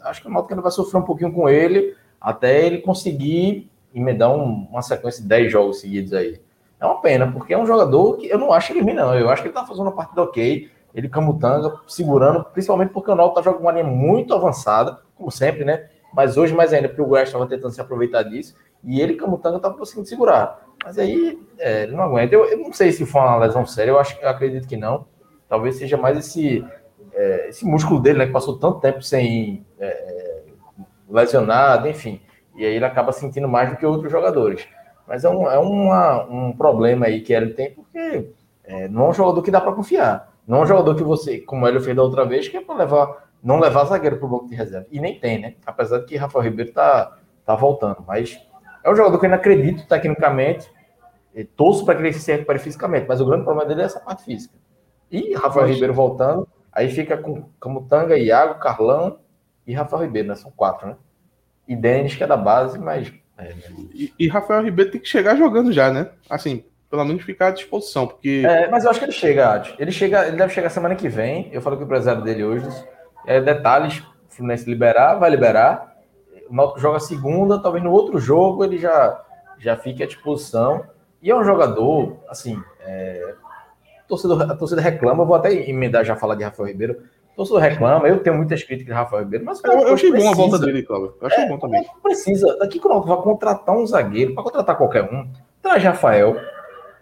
acho que o Náutico ainda vai sofrer um pouquinho com ele até ele conseguir emendar um, uma sequência de 10 jogos seguidos aí. É uma pena, porque é um jogador que eu não acho ele ruim, não. Eu acho que ele tá fazendo uma partida ok. Ele camutanga, segurando, principalmente porque o Náutico tá jogando uma linha muito avançada, como sempre, né? Mas hoje mais ainda, porque o Goiás estava tentando se aproveitar disso, e ele, Camutanga, estava conseguindo segurar. Mas aí, é, ele não aguenta. Eu, eu, não sei se foi uma lesão séria, eu, acho, eu acredito que não. Talvez seja mais esse é, esse músculo dele, né, que passou tanto tempo sem é, é, lesionado, enfim, e aí ele acaba sentindo mais do que outros jogadores. Mas é um, é uma, um problema aí que ele tem, porque é, não é um jogador que dá para confiar. Não é um jogador que você, como ele fez da outra vez, que é para levar, não levar zagueiro para o banco de reserva. E nem tem, né? Apesar de que Rafael Ribeiro tá, tá voltando. Mas é um jogador que eu não acredito tecnicamente. Torço para que ele se recupere fisicamente, mas o grande problema dele é essa parte física. E Rafael Ribeiro voltando, Aí fica com Camutanga, Iago, Carlão e Rafael Ribeiro, né? São quatro, né? E Denis, que é da base, mas. É, e, e, Rafael Ribeiro tem que chegar jogando já, né? Assim, pelo menos ficar à disposição, porque. É, mas eu acho que ele chega, Adi. Ele chega, ele deve chegar semana que vem. Eu falei com o empresário dele hoje. É, detalhes, o Fluminense liberar, vai liberar. O Náutico joga segunda, talvez no outro jogo ele já, já fique à disposição. E é um jogador, assim, É, a, torcida, a torcida reclama, vou até emendar já falar de Rafael Ribeiro. Torcida reclama, eu tenho muitas críticas de Rafael Ribeiro, mas eu, eu achei precisa. bom a volta dele, Cláudio. Eu achei é, bom também. Precisa, daqui quando vai contratar um zagueiro, para contratar qualquer um, traz Rafael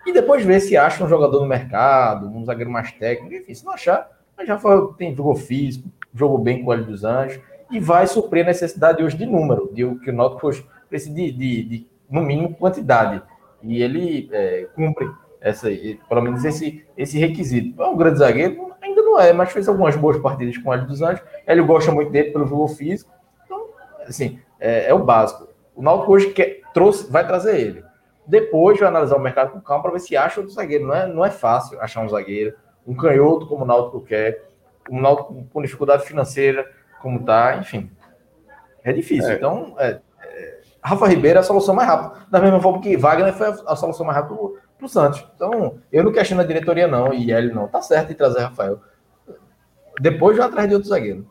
e depois ver se acha um jogador no mercado, um zagueiro mais técnico, enfim, se não achar, mas Rafael tem jogo físico, jogou bem com o Hélio dos Anjos e vai suprir a necessidade hoje de número, de que o Náutico precisa de, de, de, no mínimo, quantidade. E ele é, cumpre essa, pelo menos esse, esse requisito. É um grande zagueiro, ainda não é, mas fez algumas boas partidas com o Hélio dos Anjos. Ele gosta muito dele pelo jogo físico. Então, assim, é, é o básico. O Náutico hoje quer, trouxe, vai trazer ele. Depois vai analisar o mercado com calma para ver se acha outro zagueiro. Não é, não é fácil achar um zagueiro. Um canhoto como o Náutico quer. Um Náutico com dificuldade financeira como tá, enfim. É difícil. É. Então, é, é, Rafa Ribeiro é a solução mais rápida. Da mesma forma que Wagner foi a, a solução mais rápida para o Santos. Então, eu não questiono a diretoria, não, e ele não. Tá certo em trazer Rafael. Depois vai atrás de outro zagueiro.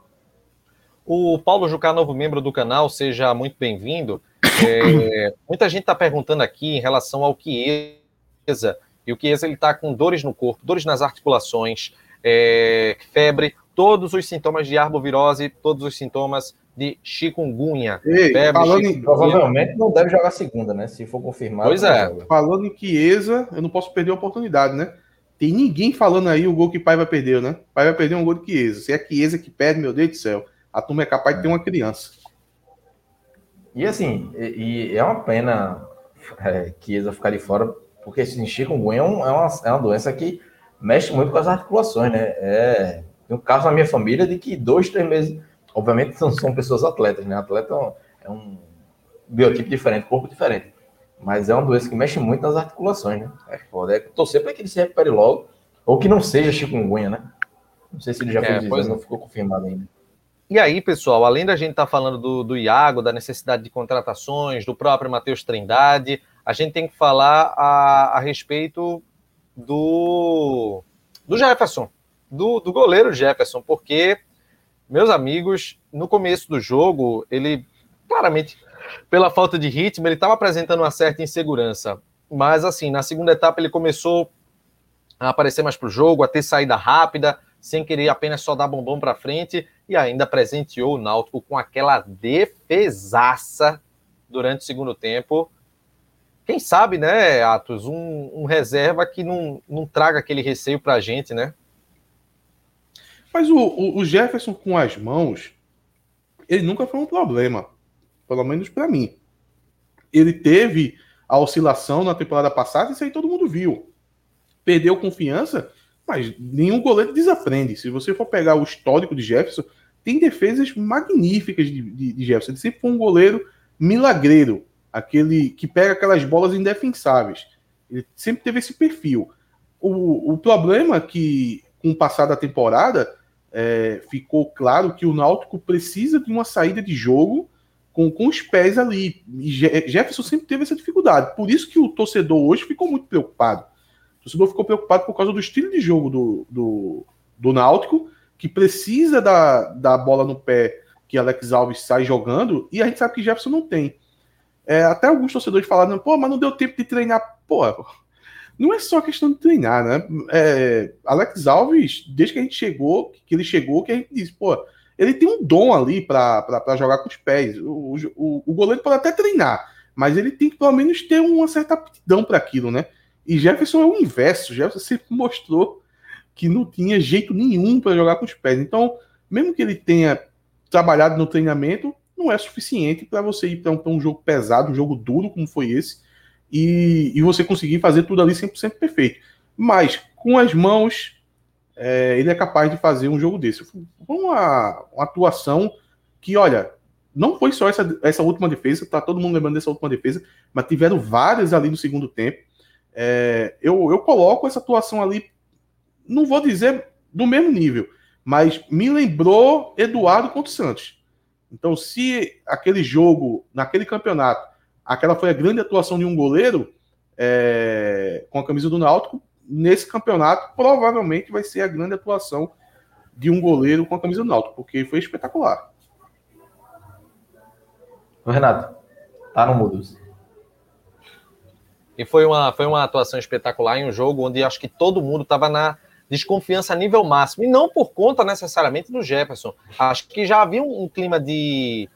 O Paulo Jucá, novo membro do canal, seja muito bem-vindo. É, muita gente está perguntando aqui em relação ao Chiesa. E o Chiesa ele está com dores no corpo, dores nas articulações, é, febre, todos os sintomas de arbovirose, todos os sintomas de chikungunya. Ei, febre, falando chikungunya. Em... Provavelmente não deve jogar segunda, né? Se for confirmado. Pois é. Joga. Falando em Chiesa, eu não posso perder a oportunidade, né? Tem ninguém falando aí o gol que o pai vai perder, né? Pai vai perder um gol de Chiesa. Se é Chiesa que perde, meu Deus do céu, a turma é capaz de ter uma criança. E assim, e, e é uma pena é, Chiesa ficar de fora, porque assim, chikungunya é, um, é, uma, é uma doença que mexe muito com as articulações, né? É, tem um caso na minha família de que dois, três meses, obviamente não são pessoas atletas, né? Atleta é um biotipo diferente, corpo diferente. Mas é uma doença que mexe muito nas articulações, né? É foda. É torcer para que ele se recupere logo, ou que não seja chikungunya, né? Não sei se ele já é, foi dizendo, não ficou confirmado ainda. E aí, pessoal, além da gente estar tá falando do, do Iago, da necessidade de contratações, do próprio Matheus Trindade, a gente tem que falar a, a respeito do, do Jefferson, do, do goleiro Jefferson, porque, meus amigos, no começo do jogo, ele claramente, pela falta de ritmo, ele estava apresentando uma certa insegurança. Mas, assim, na segunda etapa, ele começou a aparecer mais para o jogo, a ter saída rápida, sem querer apenas só dar bombom para frente, e ainda presenteou o Náutico com aquela defesaça durante o segundo tempo. Quem sabe, né, Atos, um, um reserva que não, não traga aquele receio para a gente, né? Mas o, o, o Jefferson com as mãos, ele nunca foi um problema. Pelo menos para mim. Ele teve a oscilação na temporada passada, isso aí todo mundo viu. Perdeu confiança, mas nenhum goleiro desaprende. Se você for pegar o histórico de Jefferson, tem defesas magníficas de, de, de Jefferson. Ele sempre foi um goleiro milagreiro, aquele que pega aquelas bolas indefensáveis. Ele sempre teve esse perfil. O, o problema é que, com o passar da temporada, é, ficou claro que o Náutico precisa de uma saída de jogo com, com os pés ali. E Jefferson sempre teve essa dificuldade. Por isso que o torcedor hoje ficou muito preocupado. O torcedor ficou preocupado por causa do estilo de jogo do, do, do Náutico, que precisa da, da bola no pé que Alex Alves sai jogando, e a gente sabe que Jefferson não tem. É, até alguns torcedores falaram, pô, mas não deu tempo de treinar. Pô, não é só questão de treinar, né? É, Alex Alves, desde que a gente chegou, que ele chegou, que a gente disse, pô, ele tem um dom ali para jogar com os pés. O, o, o, goleiro pode até treinar, mas ele tem que pelo menos ter uma certa aptidão para aquilo, né? E Jefferson é o inverso. Jefferson sempre mostrou que não tinha jeito nenhum para jogar com os pés. Então, mesmo que ele tenha trabalhado no treinamento, não é suficiente para você ir para um, um jogo pesado, um jogo duro como foi esse, e, e você conseguir fazer tudo ali 100% perfeito. Mas com as mãos, é, ele é capaz de fazer um jogo desse. Uma, uma atuação que, olha, não foi só essa, essa última defesa, tá todo mundo lembrando dessa última defesa, mas tiveram várias ali no segundo tempo. É, eu, eu coloco essa atuação ali, não vou dizer do mesmo nível, mas me lembrou Eduardo contra o Santos. Então, se aquele jogo, naquele campeonato, aquela foi a grande atuação de um goleiro é, com a camisa do Náutico. Nesse campeonato, provavelmente vai ser a grande atuação de um goleiro com a camisa do Náutico, porque foi espetacular. Renato, tá no mudo. E foi uma, foi uma atuação espetacular em um jogo onde acho que todo mundo estava na desconfiança a nível máximo. E não por conta necessariamente do Jefferson. Acho que já havia um, um clima de,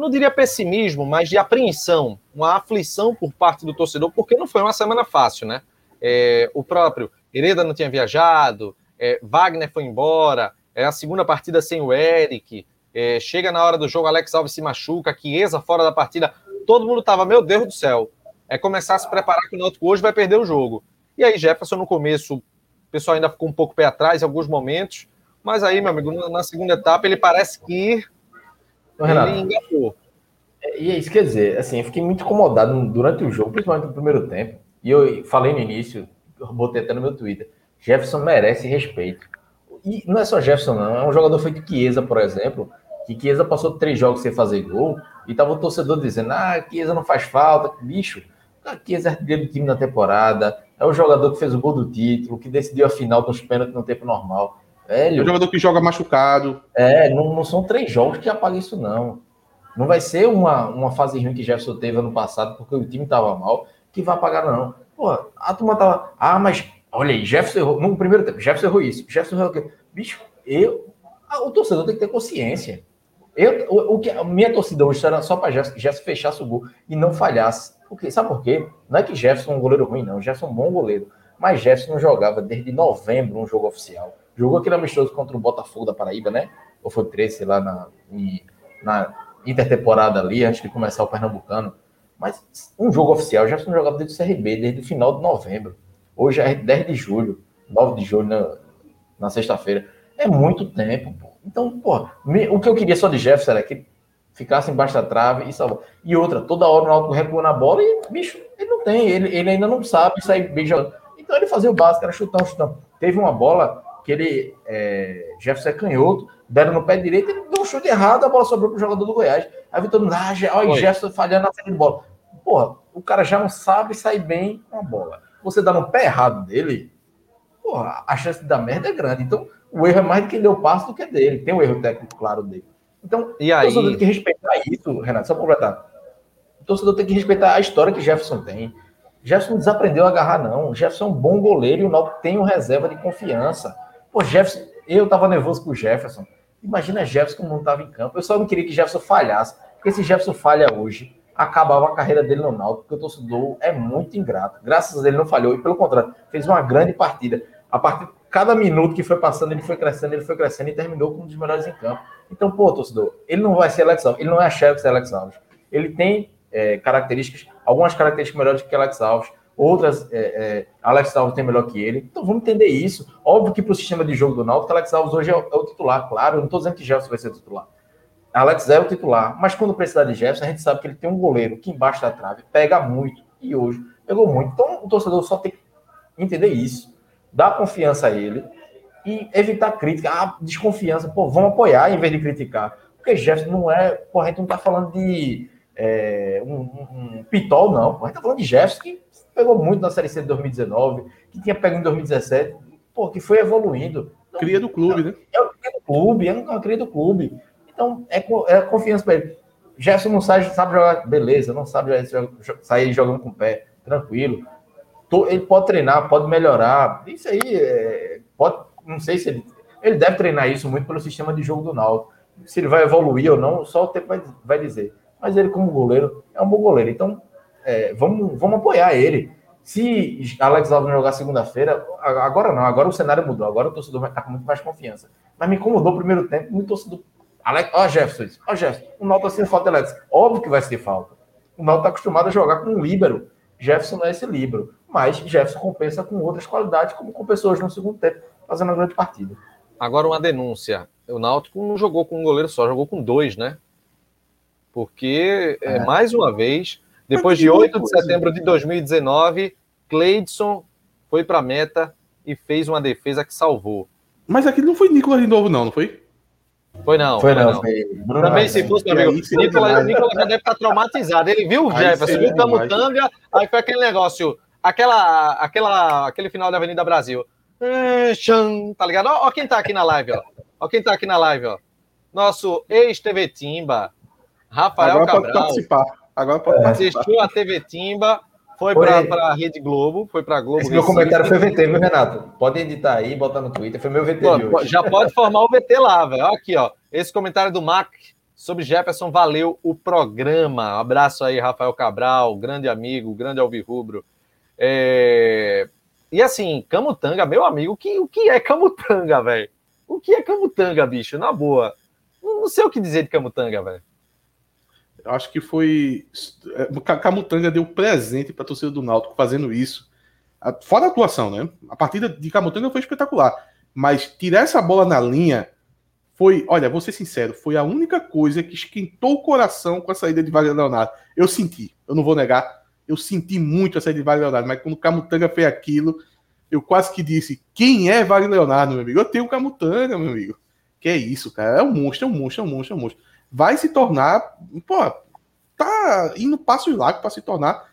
não diria pessimismo, mas de apreensão, uma aflição por parte do torcedor, porque não foi uma semana fácil, né? É, o próprio Hereda não tinha viajado, é, Wagner foi embora, é a segunda partida sem o Eric, é, chega na hora do jogo, Alex Alves se machuca, Chiesa fora da partida, todo mundo tava, meu Deus do céu, é começar a se preparar que o Náutico hoje vai perder o jogo. E aí Jefferson no começo, o pessoal ainda ficou um pouco pé atrás em alguns momentos, mas aí, meu amigo, na segunda etapa ele parece que Renato, ele engatou. É, e é isso quer dizer, assim, eu fiquei muito incomodado durante o jogo, principalmente no primeiro tempo, e eu falei no início, eu botei até no meu Twitter, Jefferson merece respeito. E não é só Jefferson, não, é um jogador feito Chiesa, por exemplo, que Chiesa passou três jogos sem fazer gol, e tava o torcedor dizendo: ah, Chiesa não faz falta, bicho. Chiesa é artilheiro do time na temporada, é o jogador que fez o gol do título, que decidiu a final dos pênaltis no tempo normal. Velho, é o jogador que joga machucado. É, não, não são três jogos que apaga isso, não. Não vai ser uma, uma fase ruim que Jefferson teve ano passado, porque o time tava mal, que vai apagar, não. Pô, a turma tava. Ah, mas olha aí, Jefferson errou. No primeiro tempo, Jefferson errou isso. Jefferson errou aquilo. Bicho, eu. O torcedor tem que ter consciência. Eu, o, o que a minha torcida hoje era só para Jefferson, Jefferson fechasse o gol e não falhasse. Porque, sabe por quê? Não é que Jefferson é um goleiro ruim, não. Jefferson é um bom goleiro. Mas Jefferson não jogava desde novembro um jogo oficial. Jogou aquele amistoso contra o Botafogo da Paraíba, né? Ou foi 13, lá na, na intertemporada ali, antes de começar o Pernambucano. Mas um jogo oficial, Jefferson jogava desde o CRB, desde o final de novembro. Hoje é 10 de julho, 9 de julho, na, na sexta-feira. É muito tempo, pô. Então, pô, o que eu queria só de Jefferson era que ficasse embaixo da trave e salvar. E outra, toda hora o Náutico recua na bola e, bicho, ele não tem, ele, ele ainda não sabe sair bem jogando. Então ele fazia o básico, era chutão, chutão. Teve uma bola que ele, é, Jefferson é canhoto, deram no pé direito, ele deu um chute errado, a bola sobrou pro jogador do Goiás. Aí Vitor, ah, olha, Jefferson falhando na saída de bola. Porra, o cara já não sabe sair bem com a bola. Você dá no pé errado dele, porra, a chance de dar merda é grande. Então, o erro é mais de quem deu o passo do que dele. Tem um erro técnico claro dele. Então, e aí... o torcedor tem que respeitar isso, Renato, só para completar. O torcedor tem que respeitar a história que Jefferson tem. Jefferson não desaprendeu a agarrar, não. Jefferson é um bom goleiro e o Náutico tem um reserva de confiança. Pô, Jefferson, eu tava nervoso com o Jefferson. Imagina Jefferson como não estava em campo. Eu só não queria que Jefferson falhasse, porque se Jefferson falha hoje, acabava a carreira dele no Náutico, porque o torcedor é muito ingrato. Graças a Deus ele não falhou, e pelo contrário, fez uma grande partida. A partir de cada minuto que foi passando, ele foi crescendo, ele foi crescendo e terminou como um dos melhores em campo. Então, pô, torcedor, ele não vai ser Alex Alves, ele não é chefe de Alex Alves. Ele tem é, características, algumas características melhores que Alex Alves, outras é, é, Alex Alves tem melhor que ele. Então vamos entender isso. Óbvio que para o sistema de jogo do Náutico, Alex Alves hoje é o, é o titular, claro. Eu não estou dizendo que Jefferson vai ser o titular. Alex é o titular, mas quando precisar de Jefferson, a gente sabe que ele tem um goleiro que embaixo da trave pega muito e hoje pegou muito. Então o torcedor só tem que entender isso, dar confiança a ele e evitar crítica, ah, desconfiança. Pô, vamos apoiar em vez de criticar. Porque Jefferson não é. Pô, a gente não está falando de é, um, um, um, pitol, não. Pô, a gente está falando de Jefferson que pegou muito na Série C de 2019, que tinha pego em 2017, pô, que foi evoluindo. Então, cria do clube, né? É o cria do clube, é uma cria do clube. Então, é, é confiança para ele. Gerson não sabe, sabe jogar, beleza, não sabe sair jogando com o pé, tranquilo. Ele pode treinar, pode melhorar. Isso aí, é, pode, não sei se ele. Ele deve treinar isso muito pelo sistema de jogo do Náutico. Se ele vai evoluir ou não, só o tempo vai, vai dizer. Mas ele, como goleiro, é um bom goleiro. Então, é, vamos, vamos apoiar ele. Se Alex Alves não jogar segunda-feira, agora não, agora o cenário mudou, agora o torcedor vai estar com muito mais confiança. Mas me incomodou o primeiro tempo, muito torcedor. Alex, ó, Jefferson, ó, Jefferson, o Náutico tá sem falta Alex. Óbvio que vai ser falta. O Náutico está acostumado a jogar com um líbero. Jefferson não é esse líbero. Mas Jefferson compensa com outras qualidades, como compensou hoje no segundo tempo, fazendo uma grande partida. Agora uma denúncia. O Náutico não jogou com um goleiro só, jogou com dois, né? Porque, é. É, mais uma vez, depois de 8 de setembro de 2019, Cleidson foi para a meta e fez uma defesa que salvou. Mas aqui não foi Nicolas de novo, não, não foi? Foi não. Foi, não. Foi Também se fosse, meu amigo, Nicolas, Nicolas já deve estar traumatizado. Ele viu o Jefferson, viu o Camutanga, aí foi aquele negócio, aquela, aquela, aquele final da Avenida Brasil. Tá ligado? Ó, ó quem tá aqui na live, ó. Ó quem tá aqui na live, ó. Nosso ex-TV Timba, Rafael Agora Cabral. Pode participar. Agora pode é. Assistiu a TV Timba, Foi para a Rede Globo, foi para Globo. Esse meu comentário foi VT, viu, Renato? Pode editar aí, botar no Twitter, foi meu VT Pô, Já pode formar o VT lá, velho. Aqui, ó. Esse comentário do Mac sobre Jefferson valeu o programa. Um abraço aí, Rafael Cabral, grande amigo, grande alvirrubro. É... E assim, Camutanga, meu amigo, que, o que é Camutanga, velho? O que é Camutanga, bicho? Na boa. Não, não sei o que dizer de Camutanga, velho. Acho que foi. É, Camutanga deu presente para torcida do Náutico fazendo isso. Fora a atuação, né? A partida de Camutanga foi espetacular. Mas tirar essa bola na linha foi, olha, vou ser sincero, foi a única coisa que esquentou o coração com a saída de Wagner Leonardo. Eu senti, eu não vou negar, eu senti muito a saída de Wagner Leonardo, mas quando o Camutanga fez aquilo, eu quase que disse: quem é Wagner Leonardo, meu amigo? Eu tenho o Camutanga, meu amigo. Que é isso, cara? É um monstro, é um monstro, é um monstro, é um monstro vai se tornar, pô, tá indo passos largos para se tornar,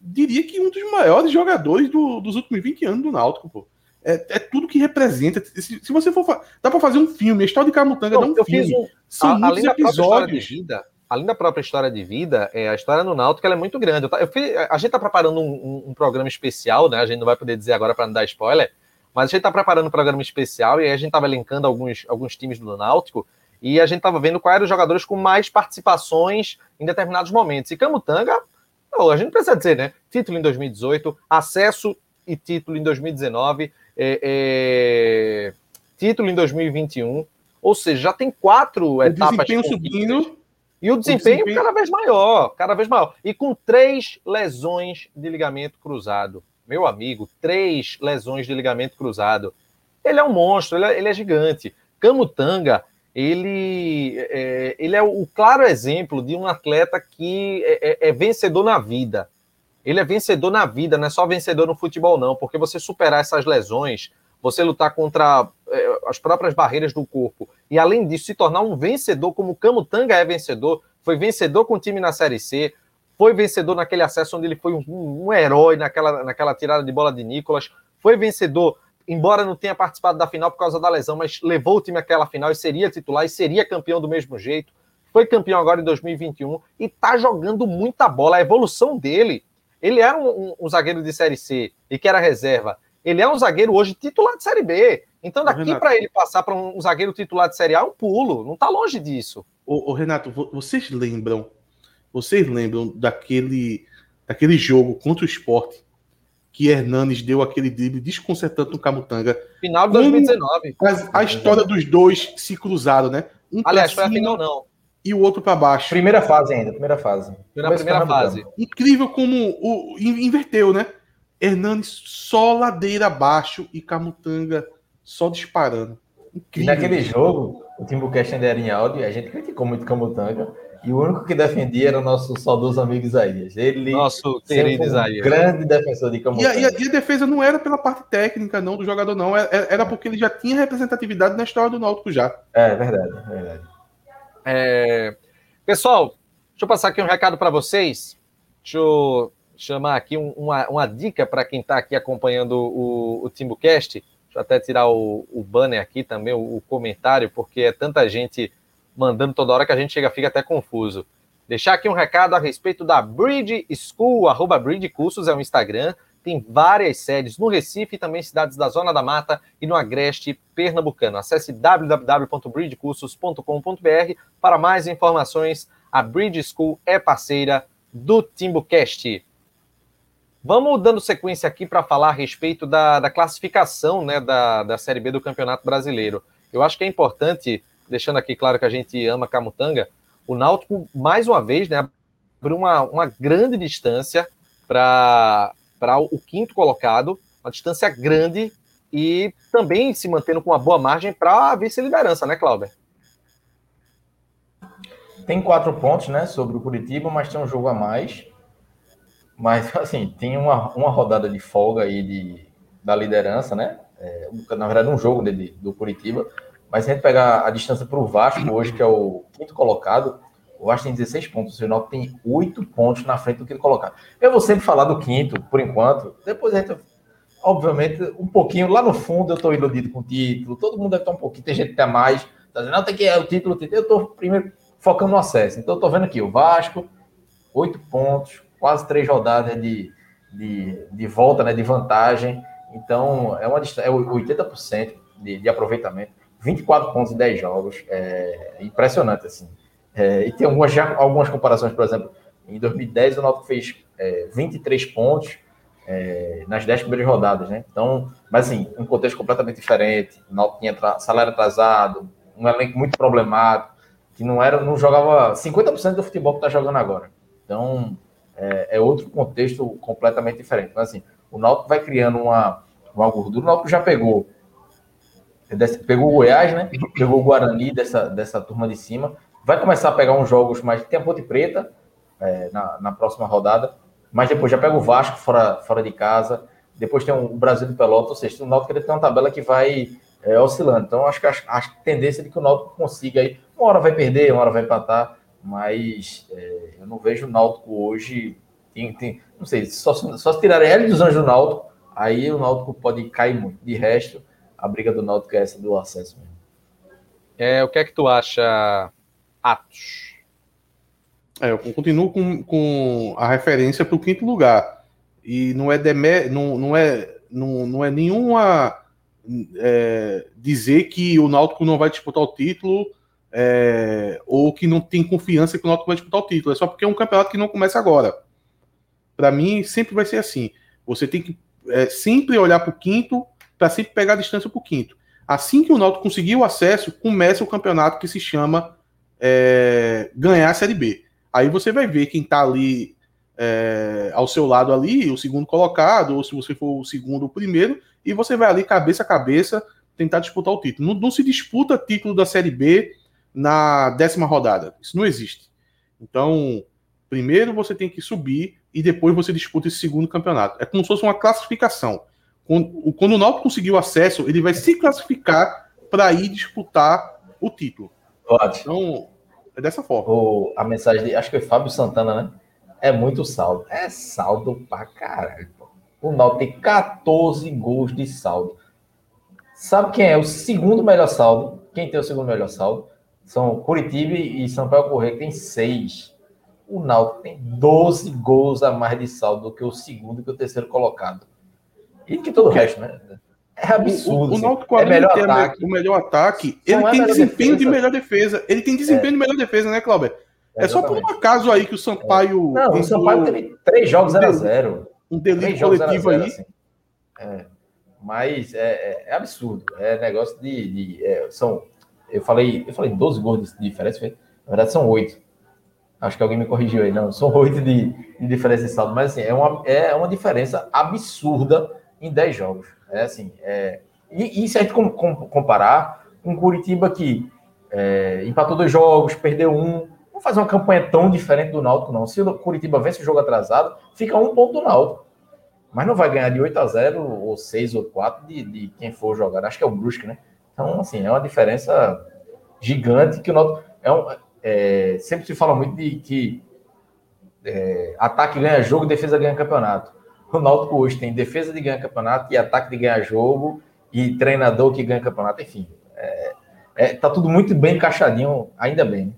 diria que um dos maiores jogadores do, dos últimos 20 anos do Náutico, pô. É, é tudo que representa. Se, se você for. Dá para fazer um filme. A história de Camutanga dá um filme. Um, São a, além episódios. Da vida, além da própria história de vida, é, a história no Náutico é muito grande. Eu, eu a gente está preparando um, um, programa especial, né? A gente não vai poder dizer agora para não dar spoiler, mas a gente está preparando um programa especial e a gente estava elencando alguns, alguns times do Náutico e a gente estava vendo quais eram os jogadores com mais participações em determinados momentos. E Camutanga, não, a gente precisa dizer, né? Título em 2018, acesso e título em 2019, é, é, título em 2021. Ou seja, já tem quatro o etapas. Desempenho subindo. E o desempenho, o desempenho cada vez maior, cada vez maior. E com três lesões de ligamento cruzado. Meu amigo, três lesões de ligamento cruzado. Ele é um monstro, ele é, ele é gigante. Camutanga ele é, ele é o claro exemplo de um atleta que é, é, é, vencedor na vida. Ele é vencedor na vida, não é só vencedor no futebol, não, porque você superar essas lesões, você lutar contra é, as próprias barreiras do corpo e, além disso, se tornar um vencedor, como o Camutanga é vencedor, foi vencedor com o time na Série C, foi vencedor naquele acesso onde ele foi um, um herói naquela, naquela tirada de bola de Nicolas, foi vencedor embora não tenha participado da final por causa da lesão, mas levou o time àquela final e seria titular e seria campeão do mesmo jeito. Foi campeão agora em 2021 e tá jogando muita bola. A evolução dele, ele era um, um, um zagueiro de Série C e que era reserva. Ele é um zagueiro hoje titular de Série B. Então, daqui para ele passar para um zagueiro titular de Série A é um pulo. Não está longe disso. Ô, ô, Renato, vocês lembram? Vocês lembram daquele, daquele jogo contra o esporte que Hernanes deu aquele drible desconcertante no Camutanga. Final de 2019. A, a história dos dois se cruzaram, né? Um Aliás, foi a final não. E o outro para baixo. Primeira fase ainda, primeira fase. Na primeira fase. Incrível como o, inverteu, né? Hernanes só ladeira abaixo e Camutanga só disparando. Incrível. E naquele jogo, o Timbucast ainda era em áudio, a gente criticou muito Camutanga. E o único que defendia era o nosso saudoso amigo Isaías. Ele nosso querido um Isaías. grande defensor de Camutanga. E a, e, a, e a, defesa não era pela parte técnica, não, do jogador, não. Era, é, é, era porque ele já tinha representatividade na história do Náutico já. É, verdade, é verdade. É... Pessoal, deixa eu passar aqui um recado para vocês. Deixa eu chamar aqui uma, uma dica para quem está aqui acompanhando o, o Timbucast. Deixa eu até tirar o, o banner aqui também, o, o comentário, porque é tanta gente mandando toda hora que a gente chega, fica até confuso. Deixar aqui um recado a respeito da Bridge School, arroba Bridge Cursos é o Instagram. Tem várias sedes no Recife e também cidades da Zona da Mata e no Agreste Pernambucano. Acesse www.bridgecursos.com.br para mais informações. A Bridge School é parceira do Timbucast. Vamos dando sequência aqui para falar a respeito da, da classificação né, da, da Série B do Campeonato Brasileiro. Eu acho que é importante deixando aqui claro que a gente ama Camutanga, o Náutico, mais uma vez, né, abriu uma, uma grande distância para o quinto colocado, uma distância grande e também se mantendo com uma boa margem para a vice-liderança, né, Cláudio? Tem quatro pontos, né, sobre o Curitiba, mas tem um jogo a mais. Mas, assim, tem uma, uma rodada de folga aí de, da liderança, né? É, na verdade, um jogo de, do Curitiba. Mas se a gente pegar a distância para o Vasco hoje, que é o quinto colocado, o Vasco tem 16 pontos, o Náutico tem 8 pontos na frente do quinto colocado. Eu vou sempre falar do quinto, por enquanto. Depois a gente, obviamente, um pouquinho lá no fundo eu estou iludido com o título. Todo mundo deve estar um pouquinho, tem gente que tem mais. Tá dizendo, não, tem que é o título, o título. Eu estou primeiro focando no acesso. Então eu estou vendo aqui o Vasco, 8 pontos, quase três rodadas de, de, de volta, né, de vantagem. Então, é, uma, é 80% de, de aproveitamento, 24 pontos em 10 jogos, é impressionante, assim. É, e tem algumas, já, algumas comparações, por exemplo, em 2010 o Náutico fez é, 23 pontos é, nas 10 primeiras rodadas, né? Então, mas assim, um contexto completamente diferente, o Náutico tinha salário atrasado, um elenco muito problemático, que não era, não jogava 50% do futebol que está jogando agora. Então, é, é, outro contexto completamente diferente. Mas assim, o Náutico vai criando uma, uma gordura. O Náutico já pegou, pegou o Goiás, né? Pegou o Guarani dessa, dessa turma de cima. Vai começar a pegar uns jogos mais. Tem a Ponte Preta é, na, na próxima rodada, mas depois já pega o Vasco fora, fora de casa. Depois tem o Brasil do Pelotas, ou seja, o Náutico tem uma tabela que vai é, oscilando. Então, acho que a, a tendência é de que o Náutico consiga aí. Uma hora vai perder, uma hora vai empatar mas é, eu não vejo o Náutico hoje. Tem, tem, não sei, só, só se tirarem ele dos anjos do Náutico, aí o Náutico pode cair muito. De resto, a briga do Náutico é essa do acesso mesmo. É, o que é que tu acha, Atos? É, eu continuo com, com a referência para o quinto lugar. E não é, demer, não, não é, não, não é nenhuma é, dizer que o Náutico não vai disputar o título é, ou que não tem confiança que o Náutico vai disputar o título. É só porque é um campeonato que não começa agora. Para mim, sempre vai ser assim. Você tem que é, sempre olhar para o quinto para sempre pegar a distância para o quinto. Assim que o Náutico conseguir o acesso, começa o campeonato que se chama é, ganhar a Série B. Aí você vai ver quem está ali é, ao seu lado ali, o segundo colocado, ou se você for o segundo, o primeiro, e você vai ali cabeça a cabeça tentar disputar o título. Não, não se disputa título da Série B na décima rodada. Isso não existe. Então, primeiro você tem que subir e depois você disputa esse segundo campeonato. É como se fosse uma classificação. Quando, quando o Náutico conseguiu acesso, ele vai se classificar para ir disputar o título. Pode. Então, é dessa forma. O, a mensagem de, acho que foi Fábio Santana, né? É muito saldo. É saldo pra caralho. Pô. O Náutico tem 14 gols de saldo. Sabe quem é o segundo melhor saldo? Quem tem o segundo melhor saldo? São Curitiba e Sampaio Correia, que tem seis. O Náutico tem 12 gols a mais de saldo do que o segundo e que o terceiro colocado. E que todo o resto, né? É absurdo. O, o, o Náutico, é melhor ataque. o melhor ataque, ele tem é desempenho defesa. de melhor defesa. Ele tem desempenho é. de melhor defesa, né, Cláudio? É, é só por um acaso aí que o Sampaio. Não, o Sampaio teve três jogos 0 a 0 Um delírio coletivo aí. Assim. É. Mas é, é, é, absurdo. É negócio de. de é, são eu falei, eu falei 12 gols de diferença, na verdade são 8. Acho que alguém me corrigiu aí, não, são 8 de, de diferença de saldo, mas assim, é uma, é uma diferença absurda em 10 jogos. É assim, é, e, e se a gente com, com, comparar com Curitiba que é, empatou dois jogos, perdeu um, não faz uma campanha tão diferente do Náutico, não. Se o Curitiba vence o jogo atrasado, fica um ponto do Náutico. Mas não vai ganhar de 8 a 0 ou 6 ou 4 de, de quem for jogar. Acho que é o Brusque, né? Então, assim, é uma diferença gigante que o Náutico... É um, é, sempre se fala muito de que é, ataque ganha jogo, defesa ganha campeonato. O Náutico hoje tem defesa de ganhar campeonato e ataque de ganhar jogo e treinador que ganha campeonato, enfim. É, é, tá tudo muito bem encaixadinho, ainda bem.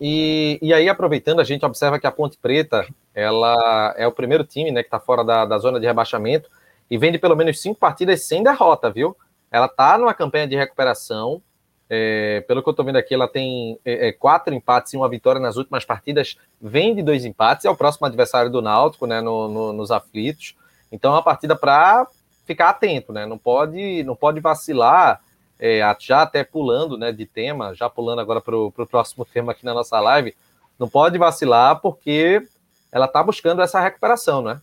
E, e aí, aproveitando, a gente observa que a Ponte Preta ela é o primeiro time né, que está fora da, da zona de rebaixamento e vem de pelo menos cinco partidas sem derrota, viu? Ela tá numa campanha de recuperação. É, pelo que eu tô vendo aqui, ela tem é, é, quatro empates e uma vitória nas últimas partidas. Vem de dois empates, é o próximo adversário do Náutico, né? No, no, nos aflitos. Então é uma partida para ficar atento, né? Não pode, não pode vacilar. É, já até pulando né, de tema, já pulando agora para o próximo tema aqui na nossa live, não pode vacilar porque ela está buscando essa recuperação, né?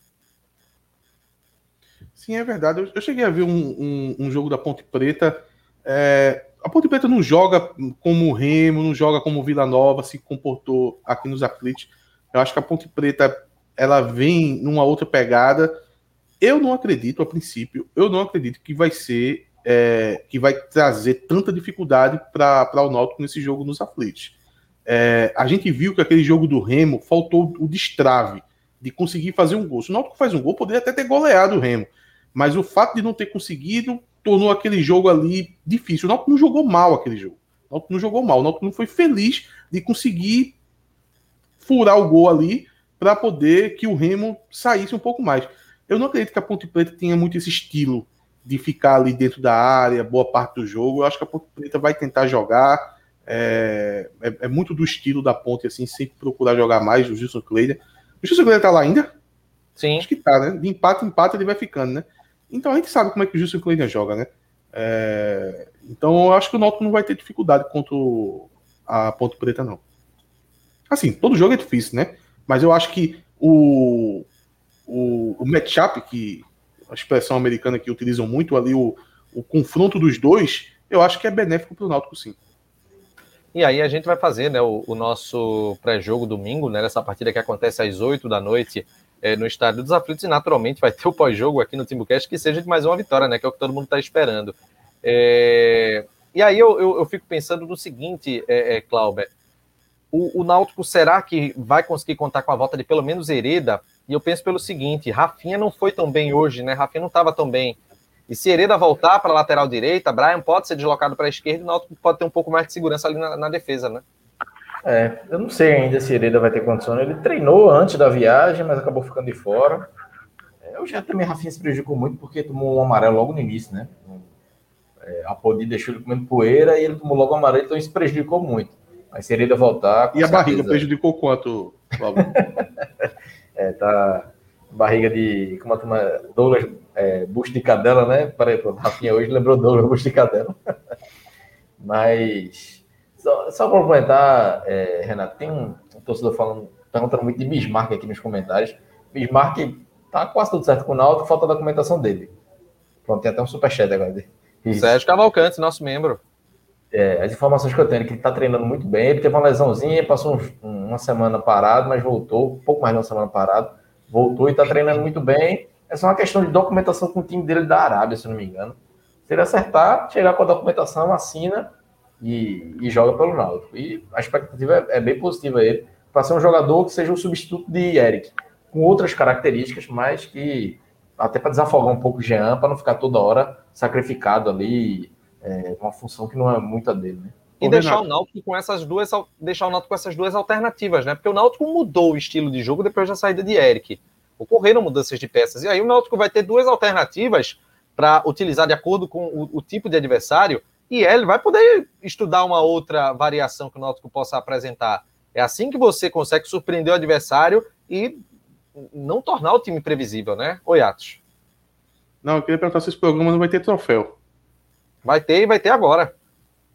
Sim, é verdade. Eu, eu cheguei a ver um, um, um, jogo da Ponte Preta. É, a Ponte Preta não joga como o Remo, não joga como o Vila Nova se comportou aqui nos aflitos. Eu acho que a Ponte Preta ela vem numa outra pegada. Eu não acredito, a princípio, eu não acredito que vai ser é, que vai trazer tanta dificuldade para o Náutico nesse jogo nos aflitos. É, a gente viu que aquele jogo do Remo faltou o destrave de conseguir fazer um gol. Se o Náutico faz um gol, poderia até ter goleado o Remo. Mas o fato de não ter conseguido tornou aquele jogo ali difícil. O Náutico não jogou mal aquele jogo. O Náutico não jogou mal. O Náutico não foi feliz de conseguir furar o gol ali para poder que o Remo saísse um pouco mais. Eu não acredito que a Ponte Preta tenha muito esse estilo de ficar ali dentro da área, boa parte do jogo. Eu acho que a Ponte Preta vai tentar jogar. É, é, é muito do estilo da Ponte, assim, sempre procurar jogar mais. O Gilson Kleider. O Gilson Kleider tá lá ainda? Sim. Acho que tá, né? De empate em empate ele vai ficando, né? Então a gente sabe como é que o Gilson Kleider joga, né? É, então eu acho que o Náutico não vai ter dificuldade contra a Ponte Preta, não. Assim, todo jogo é difícil, né? Mas eu acho que o, o, o matchup, que a expressão americana que utilizam muito ali, o, o confronto dos dois, eu acho que é benéfico para o Náutico, sim. E aí a gente vai fazer né, o, o nosso pré-jogo domingo, né, nessa partida que acontece às 8 da noite é, no Estádio dos Aflitos, e naturalmente vai ter o pós-jogo aqui no Timbucast, que seja de mais uma vitória, né, que é o que todo mundo está esperando. É... E aí eu, eu, eu, fico pensando no seguinte, é, é, Clauber, o, o Náutico será que vai conseguir contar com a volta de pelo menos Hereda? E eu penso pelo seguinte, Rafinha não foi tão bem hoje, né? Rafinha não estava tão bem. E se Hereda voltar para a lateral direita, Brian pode ser deslocado para a esquerda e o Náutico pode ter um pouco mais de segurança ali na, na defesa, né? É, eu não sei ainda se Hereda vai ter condição. Ele treinou antes da viagem, mas acabou ficando de fora. É, eu já também, Rafinha se prejudicou muito porque tomou um amarelo logo no início, né? É, a Podi deixou ele comendo poeira e ele tomou logo o amarelo, então isso prejudicou muito. Mas se Hereda voltar. E a certeza... barriga prejudicou quanto, É, tá. Barriga de. Como a turma. Douglas é, bucho de cadela, né? Peraí, Rafinha hoje lembrou Douglas bucho de cadela. Mas só, só para complementar, é, Renato, tem um, um torcedor falando, perguntando muito de Bismarck aqui nos comentários. Bismarck tá quase tudo certo com o Náutico, falta a documentação dele. Pronto, tem até um superchat agora dele. Sérgio Cavalcante, nosso membro. É, as informações que eu tenho é que ele está treinando muito bem. Ele teve uma lesãozinha, passou um, uma semana parado, mas voltou, um pouco mais de uma semana parado, voltou e está treinando muito bem. É só uma questão de documentação com o time dele da Arábia, se não me engano. Se ele acertar, chegar com a documentação, assina e, e joga pelo Náutico. E a expectativa é, é bem positiva ele, para ser um jogador que seja o substituto de Eric, com outras características, mas que até para desafogar um pouco o Jean, para não ficar toda hora sacrificado ali, é, uma função que não é muita dele, né? E deixar o Náutico com essas duas, deixar o Náutico com essas duas alternativas, né? Porque o Náutico mudou o estilo de jogo depois da saída de Eric. Ocorreram mudanças de peças. E aí o Náutico vai ter duas alternativas para utilizar de acordo com o, o, tipo de adversário e ele vai poder estudar uma outra variação que o Náutico possa apresentar. É assim que você consegue surpreender o adversário e não tornar o time previsível, né? Oi, Atos. Não, eu queria perguntar se esse programa não vai ter troféu. Vai ter e vai ter agora.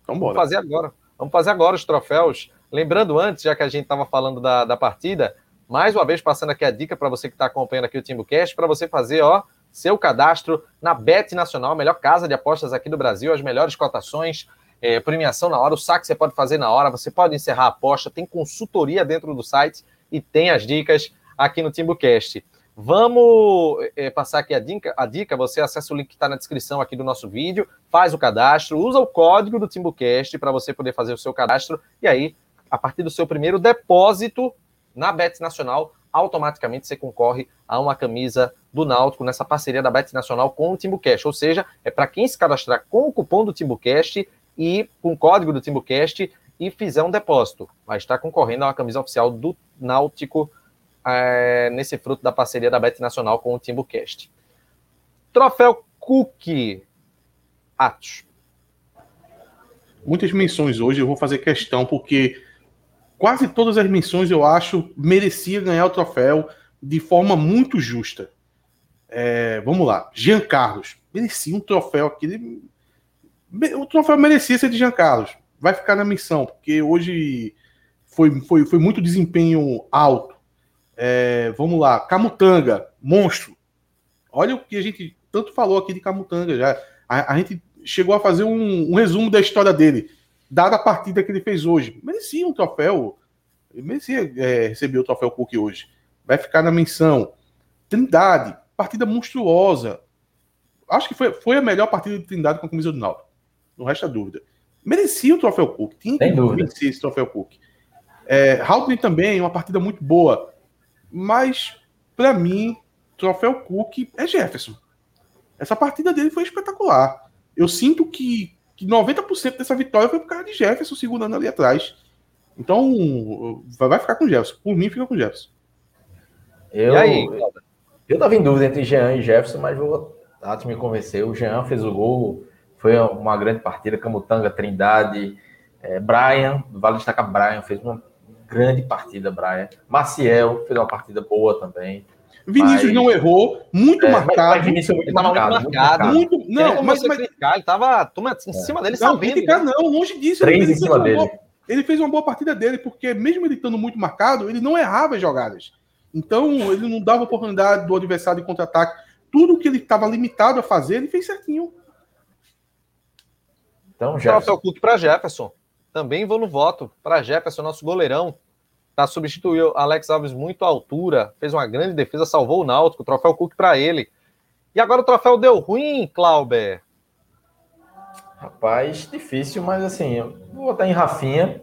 Então bora. Vamos fazer agora. Vamos fazer agora os troféus. Lembrando antes, já que a gente estava falando da, da partida, mais uma vez passando aqui a dica para você que está acompanhando aqui o Timbucast, para você fazer, ó, seu cadastro na Bet Nacional, a melhor casa de apostas aqui do Brasil, as melhores cotações, é, premiação na hora, o saque você pode fazer na hora, você pode encerrar a aposta, tem consultoria dentro do site e tem as dicas aqui no TimbuCast. Vamos é, passar aqui a dica, a dica, você acessa o link que está na descrição aqui do nosso vídeo, faz o cadastro, usa o código do TimbuCast para você poder fazer o seu cadastro, e aí, a partir do seu primeiro depósito na Bet Nacional, automaticamente você concorre a uma camisa do Náutico nessa parceria da Bet Nacional com o Timbucast. Ou seja, é para quem se cadastrar com o cupom do Timbucast e com o código do Timbucast e fizer um depósito. Vai estar concorrendo a uma camisa oficial do Náutico é, nesse fruto da parceria da Bet Nacional com o Timbucast. Troféu Cook. Atos. Muitas menções hoje, eu vou fazer questão, porque quase todas as menções eu acho merecia ganhar o troféu de forma muito justa. É, vamos lá, Jean Carlos merecia um troféu aqui. O troféu merecia ser de Jean Carlos. Vai ficar na missão, porque hoje foi, foi, foi muito desempenho alto. É, vamos lá, Camutanga, monstro. Olha o que a gente tanto falou aqui de Camutanga já. A, a gente chegou a fazer um, um resumo da história dele dada a partida que ele fez hoje. Merecia um troféu, merecia é, receber o troféu Cook hoje. Vai ficar na menção. Trindade, partida monstruosa. Acho que foi, foi a melhor partida de Trindade com a camisa do Náutico. Não resta dúvida. Merecia o troféu Cook. Tinha que merecer esse troféu Cook. É, também, uma partida muito boa. Mas, para mim, troféu Cook é Jefferson. Essa partida dele foi espetacular. Eu sinto que que 90% dessa vitória foi por causa de Jefferson segurando ali atrás. Então, vai ficar com o Jefferson. Por mim, fica com o Jefferson. Eu, e aí, eu tava em dúvida entre Jean e Jefferson, mas vou Tati me convenceu. O Jean fez o gol, foi uma grande partida. Camutanga, Trindade, é, Brian, vale destacar Brian, fez uma grande partida, Brian. Maciel fez uma partida boa também. Vinícius mas... não errou, muito é, marcado. Mas Vinícius é muito marcado, muito marcado. Muito, não, mas, mas... Criticar, ele tava turma, em é. cima dele não, sabendo. Criticar, né? não, longe disso. Três ele, em cima dele. Boa, ele fez uma boa partida dele, porque mesmo ele estando muito marcado, ele não errava as jogadas. Então, ele não dava oportunidade do adversário de contra-ataque. Tudo que ele estava limitado a fazer, ele fez certinho. Então, Jefferson. o Cook para Jefferson. Também vou no voto para Jefferson, nosso goleirão. Tá, substituiu Alex Alves muito à altura, fez uma grande defesa, salvou o Náutico, troféu Cook para ele. E agora o troféu deu ruim, Clauber. Rapaz, difícil, mas assim, vou botar em Rafinha.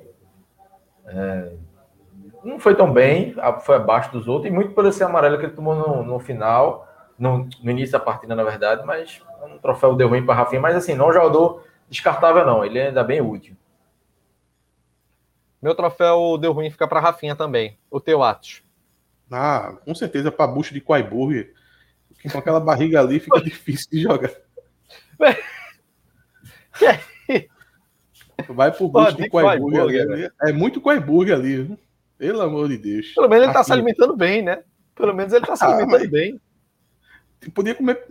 É, não foi tão bem, foi abaixo dos outros, e muito por esse amarelo que ele tomou no, no final, no, no, início da partida, na verdade, mas um troféu deu ruim para Rafinha, mas assim, não é jogador descartável, não, ele é ainda bem útil. Meu troféu deu ruim fica para Rafinha também. O teu Atos? Ah, com certeza para bucho de Quaiburger. Com aquela barriga ali fica difícil de jogar. Vai pro bucho de Quaiburger. É muito Quaiburger ali. Pelo amor de Deus. Pelo menos ele está se alimentando bem, né? Pelo menos ele está se ah, alimentando ah, bem. Podia comer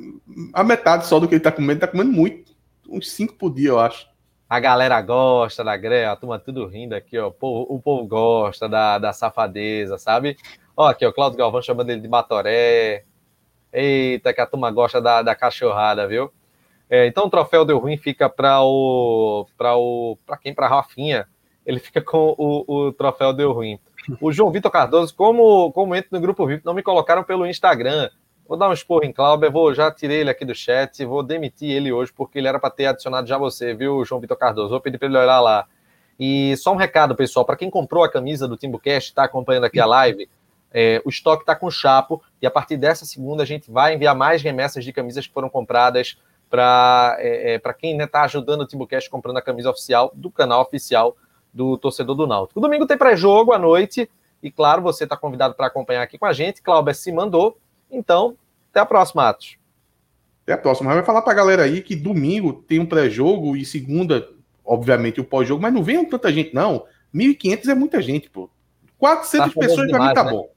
a metade só do que ele está comendo. Ele tá comendo muito. Uns cinco por dia, eu acho. A galera gosta da greia, a turma tudo rindo aqui, ó. O povo, o povo gosta da, da safadeza, sabe? Ó, aqui, ó, Cláudio Galvão chamando ele de Batoré. Eita, que a turma gosta da, da cachorrada, viu? É, então o troféu deu ruim fica para o. para o. para quem? Para Rafinha. Ele fica com o, o troféu deu ruim. O João Vitor Cardoso, como, como entro no grupo VIP, não me colocaram pelo Instagram. Vou dar um esporro em Cláudio, vou já tirei ele aqui do chat, vou demitir ele hoje, porque ele era para ter adicionado já você, viu, João Vitor Cardoso? Vou pedir para ele olhar lá. E só um recado, pessoal, para quem comprou a camisa do TimbuCast, está acompanhando aqui a live, é, o estoque está com chapo, e a partir dessa segunda a gente vai enviar mais remessas de camisas que foram compradas para é, é, quem está né, tá ajudando o TimbuCast comprando a camisa oficial do canal oficial do torcedor do Náutico. Domingo tem pré-jogo à noite e, claro, você está convidado para acompanhar aqui com a gente. Cláudio se mandou. Então, até a próxima, Atos. Até a próxima. Mas vai falar para a galera aí que domingo tem um pré-jogo e segunda, obviamente, o pós-jogo, mas não venham tanta gente, não. 1.500 é muita gente, pô. 400 tá pessoas para mim tá né? bom.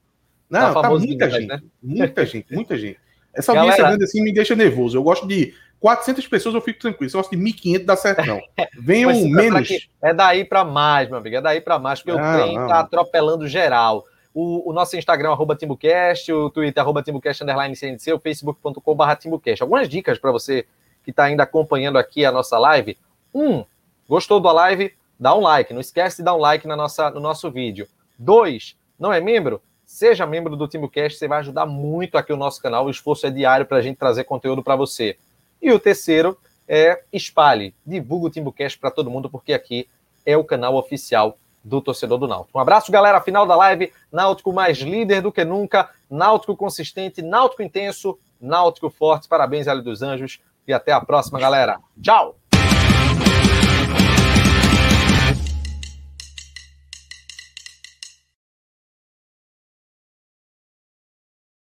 Não, tá, tá muita demais, gente. Né? Muita gente, muita gente. Essa audiência grande assim me deixa nervoso. Eu gosto de 400 pessoas eu fico tranquilo. Se eu gosto de 1.500 dá certo, não. Venham menos. É daí para mais, meu amigo. É daí para mais, porque não, o trem não. tá atropelando geral. O, o, nosso Instagram, arroba TimbuCast, o Twitter, arroba TimbuCast, underline CNC, o facebook.com.br TimbuCast. Algumas dicas para você que está ainda acompanhando aqui a nossa live. Um, gostou da live? Dá um like. Não esquece de dar um like na nossa, no nosso vídeo. Dois, não é membro? Seja membro do TimbuCast, você vai ajudar muito aqui o nosso canal. O esforço é diário para a gente trazer conteúdo para você. E o terceiro é espalhe, divulgue o Timbucast para todo mundo, porque aqui é o canal oficial do torcedor do Náutico. Um abraço, galera. Final da live. Náutico mais líder do que nunca. Náutico consistente, Náutico intenso, Náutico forte. Parabéns, Hélio dos Anjos. E até a próxima, galera. Tchau!